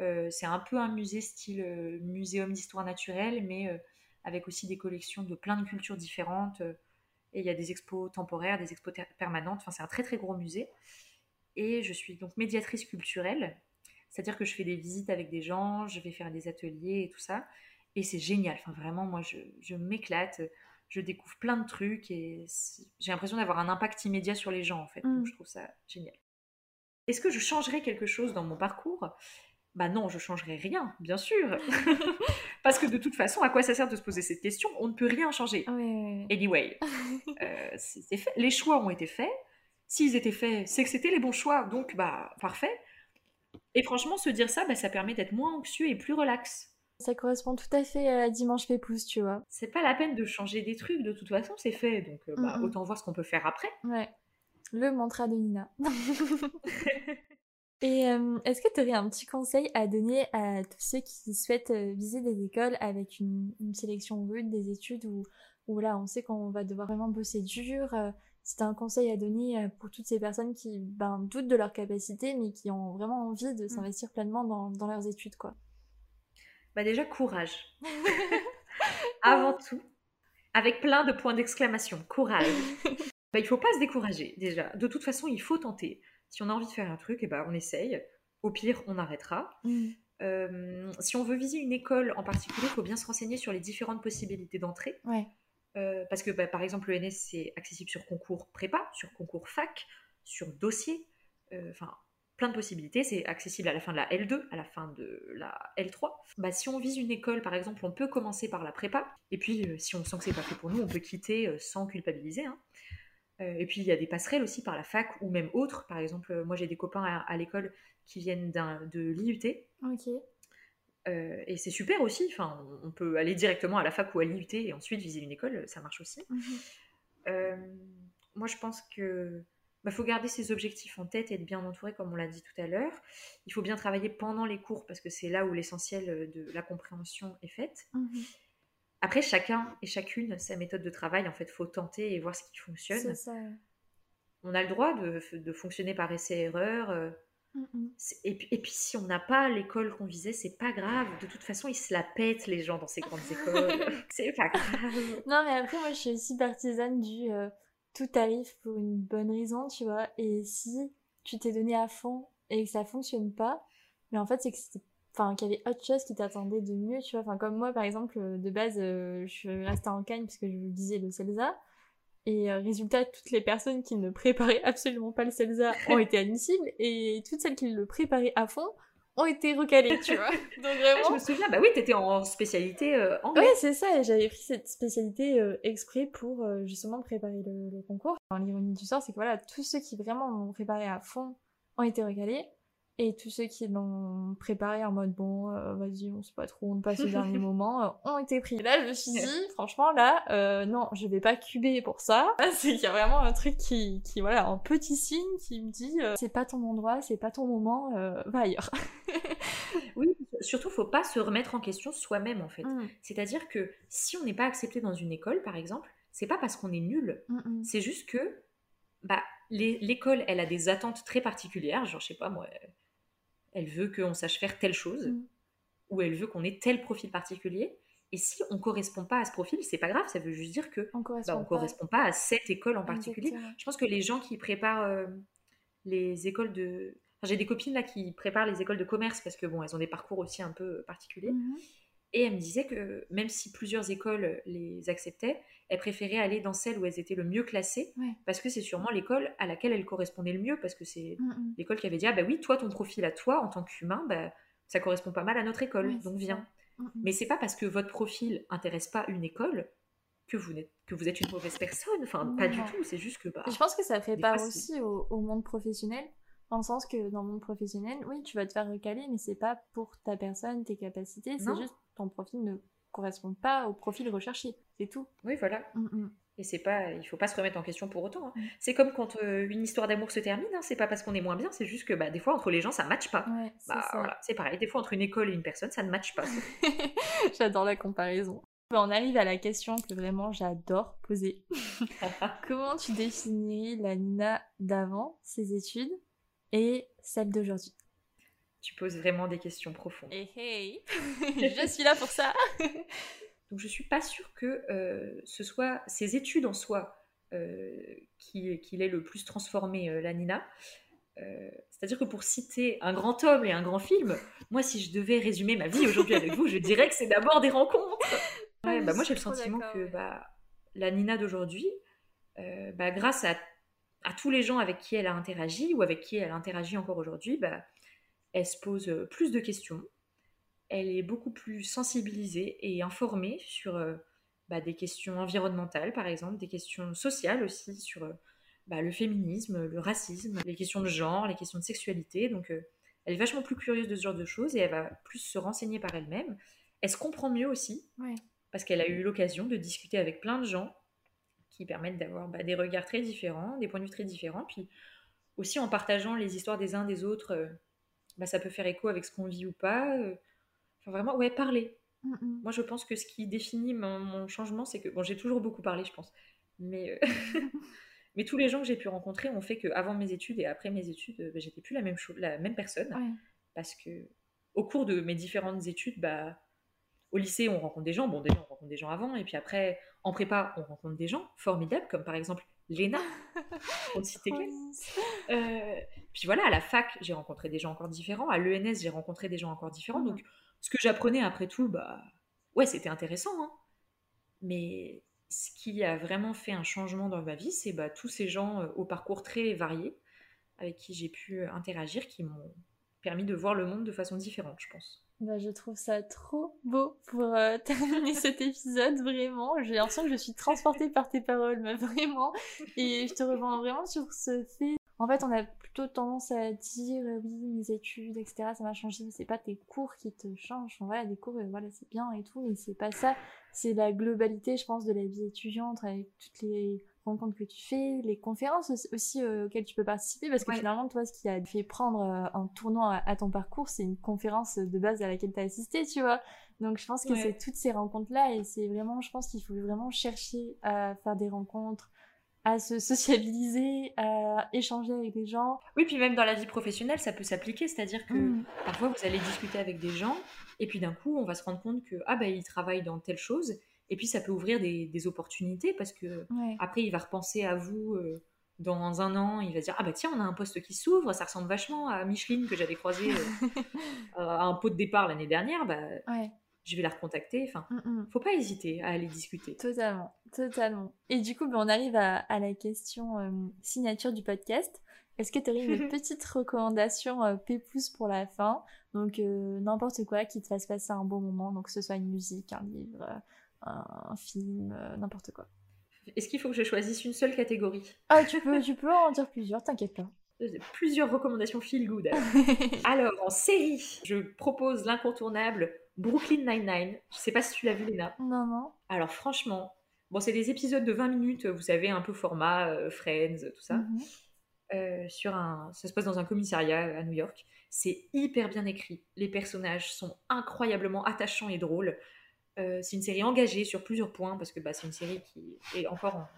Euh, c'est un peu un musée style euh, muséum d'histoire naturelle, mais avec aussi des collections de plein de cultures différentes. et il y a des expos temporaires, des expos permanentes. Enfin, c'est un très très gros musée. Et je suis donc médiatrice culturelle, c'est-à-dire que je fais des visites avec des gens, je vais faire des ateliers et tout ça. Et c'est génial. Enfin, vraiment, moi, je, je m'éclate. Je découvre plein de trucs et j'ai l'impression d'avoir un impact immédiat sur les gens, en fait. Mm. Donc, je trouve ça génial. Est-ce que je changerais quelque chose dans mon parcours? Bah non, je changerais rien, bien sûr. Parce que de toute façon, à quoi ça sert de se poser cette question? On ne peut rien changer. Ouais, Anyway, euh, c'est c'est fait. Les choix ont été faits. S'ils étaient faits, c'est que c'était les bons choix, donc bah parfait. Et franchement, se dire ça, bah, ça permet d'être moins anxieux et plus relax. Ça correspond tout à fait à Dimanche Pépouze, tu vois. C'est pas la peine de changer des trucs, de toute façon, c'est fait. Donc, euh, bah, autant voir ce qu'on peut faire après. Ouais. Le mantra de Nina. Et euh, est-ce que tu aurais un petit conseil à donner à tous ceux qui souhaitent euh, viser des écoles avec une, sélection rude des études où, où là on sait qu'on va devoir vraiment bosser dur c'est un conseil à donner pour toutes ces personnes qui ben, doutent de leur capacité mais qui ont vraiment envie de mmh. s'investir pleinement dans, dans, leurs études quoi bah déjà courage. Avant tout, avec plein de points d'exclamation, courage. bah, il faut pas se décourager déjà. De toute façon, il faut tenter. Si on a envie de faire un truc, et eh ben, on essaye. Au pire, on arrêtera. Mm. Euh, si on veut viser une école en particulier, il faut bien se renseigner sur les différentes possibilités d'entrée. Euh, parce que bah, par exemple, l'ENS, c'est accessible sur concours prépa, sur concours fac, sur dossier. Euh, enfin, plein de possibilités. C'est accessible à la fin de la L2, à la fin de la L3. Bah, si on vise une école, par exemple, on peut commencer par la prépa. Et puis, euh, si on sent que c'est pas fait pour nous, on peut quitter sans culpabiliser. Hein. Et puis, il y a des passerelles aussi par la fac ou même autres. Par exemple, moi, j'ai des copains à, l'école qui viennent de l'IUT. Ok. et c'est super aussi. Enfin, on peut aller directement à la fac ou à l'IUT et ensuite viser une école, ça marche aussi. Mhm. moi, je pense que bah, faut garder ses objectifs en tête et être bien entouré, comme on l'a dit tout à l'heure. Il faut bien travailler pendant les cours parce que c'est là où l'essentiel euh, de la compréhension est faite. Mhm. Après, chacun et chacune sa méthode de travail. En fait, faut tenter et voir ce qui fonctionne. Ça. On a le droit de, de fonctionner par essai-erreur. Euh, mhm. et, puis, et, puis, si on n'a pas l'école qu'on visait, c'est pas grave. De toute façon, ils se la pètent les gens dans ces grandes écoles. c'est pas grave. Non, mais après, moi, je suis aussi partisane du. Euh, tout arrive pour une bonne raison, tu vois. Et si tu t'es donné à fond et que ça fonctionne pas, mais en fait, c'est que c'était enfin qu'il y avait autre chose qui t'attendait de mieux tu vois enfin comme moi par exemple de base euh, je suis restée en Cagne parce que je disais le CELSA et euh, résultat toutes les personnes qui ne préparaient absolument pas le CELSA ont été admissibles et toutes celles qui le préparaient à fond ont été recalés, tu vois. Donc vraiment. je me souviens, bah oui, t'étais en spécialité euh, anglais. Ouais, c'est ça, et j'avais pris cette spécialité euh, exprès pour euh, justement préparer le, concours. L'ironie du sort, c'est que voilà, tous ceux qui vraiment l'ont préparé à fond ont été recalés. Et tous ceux qui l'ont préparé en mode bon, euh, vas-y, on sait pas trop, on passe au dernier moment, euh, ont été pris. là, je me suis dit, franchement, là, euh, non, je vais pas cuber pour ça. C'est qu'il y a vraiment un truc qui, qui, voilà, un petit signe qui me dit, c'est pas ton endroit, c'est pas ton moment, va ailleurs. oui, surtout, faut pas se remettre en question soi-même, en fait. Mm. C'est-à-dire que si on n'est pas accepté dans une école, par exemple, c'est pas parce qu'on est nul, mm, mm. c'est juste que, bah, l'école, elle a des attentes très particulières, genre, je sais pas moi elle veut qu'on sache faire telle chose, mm. ou elle veut qu'on ait tel profil particulier. Et si on correspond pas à ce profil, c'est pas grave, ça veut juste dire que on correspond, bah, correspond pas. à cette école en particulier. Je pense que les gens qui préparent euh, les écoles de, j'ai des copines là qui préparent les écoles de commerce parce que bon, elles ont des parcours aussi un peu particuliers. Mm-hmm. Et elles me disaient que même si plusieurs écoles les acceptaient, elles préféraient aller dans celle où elles étaient le mieux classées, parce que c'est sûrement l'école à laquelle elles correspondaient le mieux, parce que c'est mm, mm. l'école qui avait dit, ah bah oui, toi, ton profil à toi, en tant qu'humain, bah, ça correspond pas mal à notre école, donc viens. Mm, Mais c'est pas parce que votre profil intéresse pas une école que vous, êtes, que vous êtes une mauvaise personne, enfin, pas du tout, c'est juste que... Bah, je pense que ça fait pas aussi au, au monde professionnel, dans le sens que dans le monde professionnel, oui, tu vas te faire recaler, mais c'est pas pour ta personne, tes capacités, c'est juste ton profil ne correspond pas au profil recherché, c'est tout. Oui, voilà. Mm, mm. Et c'est pas, il faut pas se remettre en question pour autant. Hein. C'est comme quand euh, une histoire d'amour se termine, hein, c'est pas parce qu'on est moins bien, c'est juste que bah, des fois entre les gens ça matche pas. bah, c'est pareil, des fois entre une école et une personne ça ne matche pas. J'adore la comparaison. On arrive à la question que vraiment j'adore poser. Comment tu définis la Nina d'avant ses études et celle d'aujourd'hui? Tu poses vraiment des questions profondes. Hey, hey. je suis là pour ça. Donc je suis pas sûre que euh, ce soit ses études en soi euh, qui, qui l'ait le plus transformé euh, la Nina. C'est-à-dire que pour citer un grand homme et un grand film, moi si je devais résumer ma vie aujourd'hui avec vous, je dirais que c'est d'abord des rencontres. Ouais, bah, moi j'ai le sentiment que bah, la Nina d'aujourd'hui, bah, grâce à, à, tous les gens avec qui elle a interagi ou avec qui elle interagit encore aujourd'hui, bah, elle se pose euh, plus de questions, elle est beaucoup plus sensibilisée et informée sur euh, bah, des questions environnementales, par exemple, des questions sociales aussi, sur euh, bah, le féminisme, le racisme, les questions de genre, les questions de sexualité. Donc, elle est vachement plus curieuse de ce genre de choses et elle va plus se renseigner par elle-même. Elle se comprend mieux aussi, parce qu'elle a eu l'occasion de discuter avec plein de gens qui permettent d'avoir bah, des regards très différents, des points de vue très différents. Puis aussi en partageant les histoires des uns des autres, bah, ça peut faire écho avec ce qu'on vit ou pas. Euh. Enfin, vraiment, ouais, parler. Mm, mm. Moi, je pense que ce qui définit mon, changement, c'est que, bon, j'ai toujours beaucoup parlé, je pense, mais, euh, mais tous les gens que j'ai pu rencontrer ont fait qu'avant mes études et après mes études, bah, j'étais plus la même, la même personne. Parce que au cours de mes différentes études, bah, au lycée, on rencontre des gens. Bon, déjà, on rencontre des gens avant, et puis après, en prépa, on rencontre des gens formidables, comme par exemple Léna, pour ne citer euh, puis voilà, à la fac, j'ai rencontré des gens encore différents. À l'ENS, j'ai rencontré des gens encore différents. Donc, ce que j'apprenais après tout, bah, ouais, c'était intéressant. Hein. Mais ce qui a vraiment fait un changement dans ma vie, c'est bah, tous ces gens euh, au parcours très varié avec qui j'ai pu interagir, qui m'ont permis de voir le monde de façon différente, je pense. Bah, je trouve ça trop beau pour euh, terminer cet épisode, vraiment. J'ai l'impression que je suis transportée par tes paroles, mais vraiment. Et je te rejoins vraiment sur ce fait. En fait, on a plutôt tendance à dire euh, oui, mes études, etc., ça m'a changé, mais c'est pas tes cours qui te changent. voilà, des cours, euh, voilà, c'est bien et tout, mais c'est pas ça. C'est la globalité, je pense, de la vie étudiante avec toutes les rencontres que tu fais, les conférences aussi euh, auxquelles tu peux participer, parce que finalement, toi, ce qui a fait prendre euh, un tournant à, ton parcours, c'est une conférence de base à laquelle tu as assisté, tu vois. Donc, je pense que c'est toutes ces rencontres-là, et c'est vraiment, je pense qu'il faut vraiment chercher à faire des rencontres, à se sociabiliser, à échanger avec des gens. Oui, puis même dans la vie professionnelle, ça peut s'appliquer, c'est-à-dire que mmh. parfois vous allez discuter avec des gens, et puis d'un coup, on va se rendre compte que, ah ben, ils travaillent dans telle chose, et puis ça peut ouvrir des, opportunités parce que après il va repenser à vous euh, dans un an, il va dire ah bah tiens on a un poste qui s'ouvre, ça ressemble vachement à Micheline que j'avais croisé euh, à un pot de départ l'année dernière, bah je vais la recontacter. Enfin, mm, mm. faut pas hésiter à aller discuter. Totalement, totalement. Et du coup, ben, on arrive à, la question euh, signature du podcast. Est-ce que tu aurais une petite recommandation euh, pépouze pour la fin? Donc, n'importe quoi qui te fasse passer un bon moment, donc que ce soit une musique, un livre, un, film, euh, n'importe quoi. Est-ce qu'il faut que je choisisse une seule catégorie? Ah, tu peux, tu peux en dire plusieurs, t'inquiète pas. Plusieurs recommandations feel good. Alors, en série, je propose l'incontournable Brooklyn Nine-Nine. Je sais pas si tu l'as vu, Léna. Non, non. Alors, franchement, bon, c'est des épisodes de 20 minutes, vous savez, un peu format euh, Friends, tout ça. Mhm. Euh, sur un, ça se passe dans un commissariat à New York. C'est hyper bien écrit. Les personnages sont incroyablement attachants et drôles. Euh, c'est une série engagée sur plusieurs points parce que bah, c'est une série qui est encore en,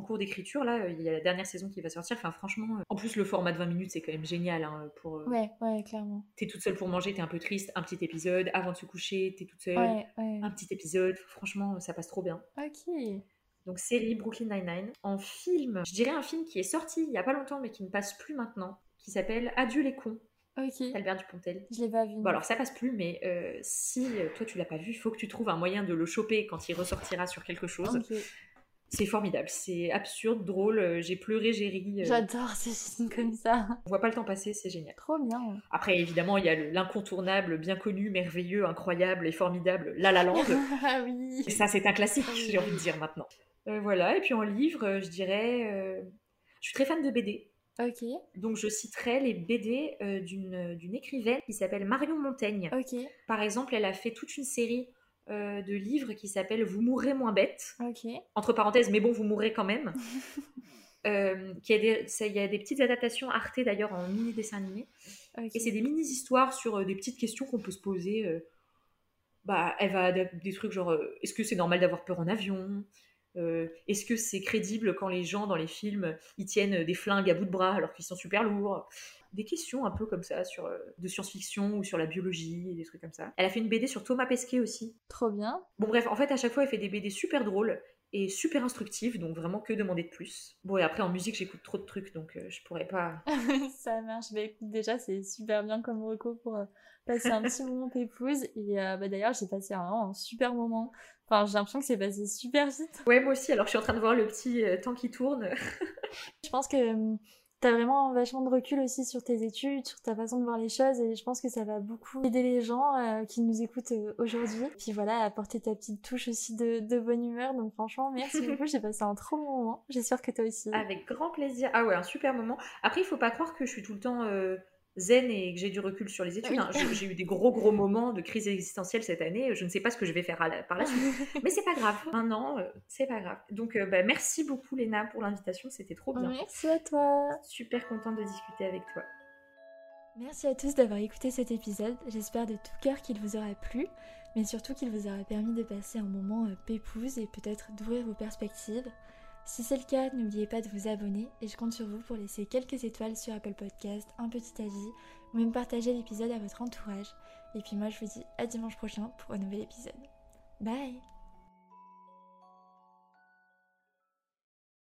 cours d'écriture. Là, il y a la dernière saison qui va sortir. Enfin, franchement, euh, en plus, le format de 20 minutes, c'est quand même génial. Hein, pour, euh, ouais, ouais, clairement. T'es toute seule pour manger, t'es un peu triste, un petit épisode. Avant de se coucher, t'es toute seule, un petit épisode. Franchement, ça passe trop bien. Ok. Donc, série Brooklyn Nine-Nine. En film, je dirais un film qui est sorti il y a pas longtemps, mais qui ne passe plus maintenant, qui s'appelle Adieu les cons. Albert Dupontel. Je l'ai pas vu. Bon, alors ça passe plus, mais euh, si toi tu l'as pas vu, il faut que tu trouves un moyen de le choper quand il ressortira sur quelque chose. C'est formidable, c'est absurde, drôle. Euh, j'ai pleuré, j'ai ri. J'adore ces films comme ça. On voit pas le temps passer, c'est génial. Trop bien. Après, évidemment, il y a l'incontournable, bien connu, merveilleux, incroyable et formidable La La Land. ah oui. Et ça, c'est un classique, j'ai envie de dire maintenant. voilà, et puis en livre, je dirais. Je suis très fan de BD. Ok. Donc je citerai les BD euh, d'une écrivaine qui s'appelle Marion Montaigne. Ok. Par exemple, elle a fait toute une série euh, de livres qui s'appelle Vous mourrez moins bête. Entre parenthèses, mais bon, vous mourrez quand même. euh, qui a des, il y a des petites adaptations Arte d'ailleurs en mini dessin animé. Et c'est des mini histoires sur euh, des petites questions qu'on peut se poser. bah, elle va des trucs genre est-ce que c'est normal d'avoir peur en avion? Euh, est-ce que c'est crédible quand les gens dans les films ils tiennent des flingues à bout de bras alors qu'ils sont super lourds? Des questions un peu comme ça sur euh, de science-fiction ou sur la biologie, des trucs comme ça. Elle a fait une BD sur Thomas Pesquet aussi. Trop bien. Bon bref, en fait à chaque fois elle fait des BD super drôles et super instructives, donc vraiment que demander de plus. Bon et après en musique j'écoute trop de trucs donc euh, je pourrais pas. ça marche. Mais écoute, déjà c'est super bien comme reco pour passer un petit moment épouse et bah, d'ailleurs j'ai passé un super moment Enfin, j'ai l'impression que c'est passé super vite. Ouais, moi aussi. Alors, je suis en train de voir le petit euh, temps qui tourne. je pense que hum, t'as vraiment vachement de recul aussi sur tes études, sur ta façon de voir les choses, et je pense que ça va beaucoup aider les gens euh, qui nous écoutent euh, aujourd'hui. Puis voilà, apporter ta petite touche aussi de, bonne humeur. Donc franchement, merci beaucoup. J'ai passé un trop bon moment. J'espère que toi aussi. Avec grand plaisir. Ah ouais, un super moment. Après, il faut pas croire que je suis tout le temps zen et que j'ai du recul sur les études. Hein. J'ai eu des gros gros moments de crise existentielle cette année. Je ne sais pas ce que je vais faire par la suite, mais c'est pas grave. Un an, euh, c'est pas grave. Donc euh, bah, merci beaucoup Léna pour l'invitation, c'était trop bien. Merci à toi. Super contente de discuter avec toi. Merci à tous d'avoir écouté cet épisode. J'espère de tout cœur qu'il vous aura plu, mais surtout qu'il vous aura permis de passer un moment euh, pépouze et peut-être d'ouvrir vos perspectives. Si c'est le cas, n'oubliez pas de vous abonner et je compte sur vous pour laisser quelques étoiles sur Apple Podcast, un petit avis ou même partager l'épisode à votre entourage. Et puis moi je vous dis à dimanche prochain pour un nouvel épisode. Bye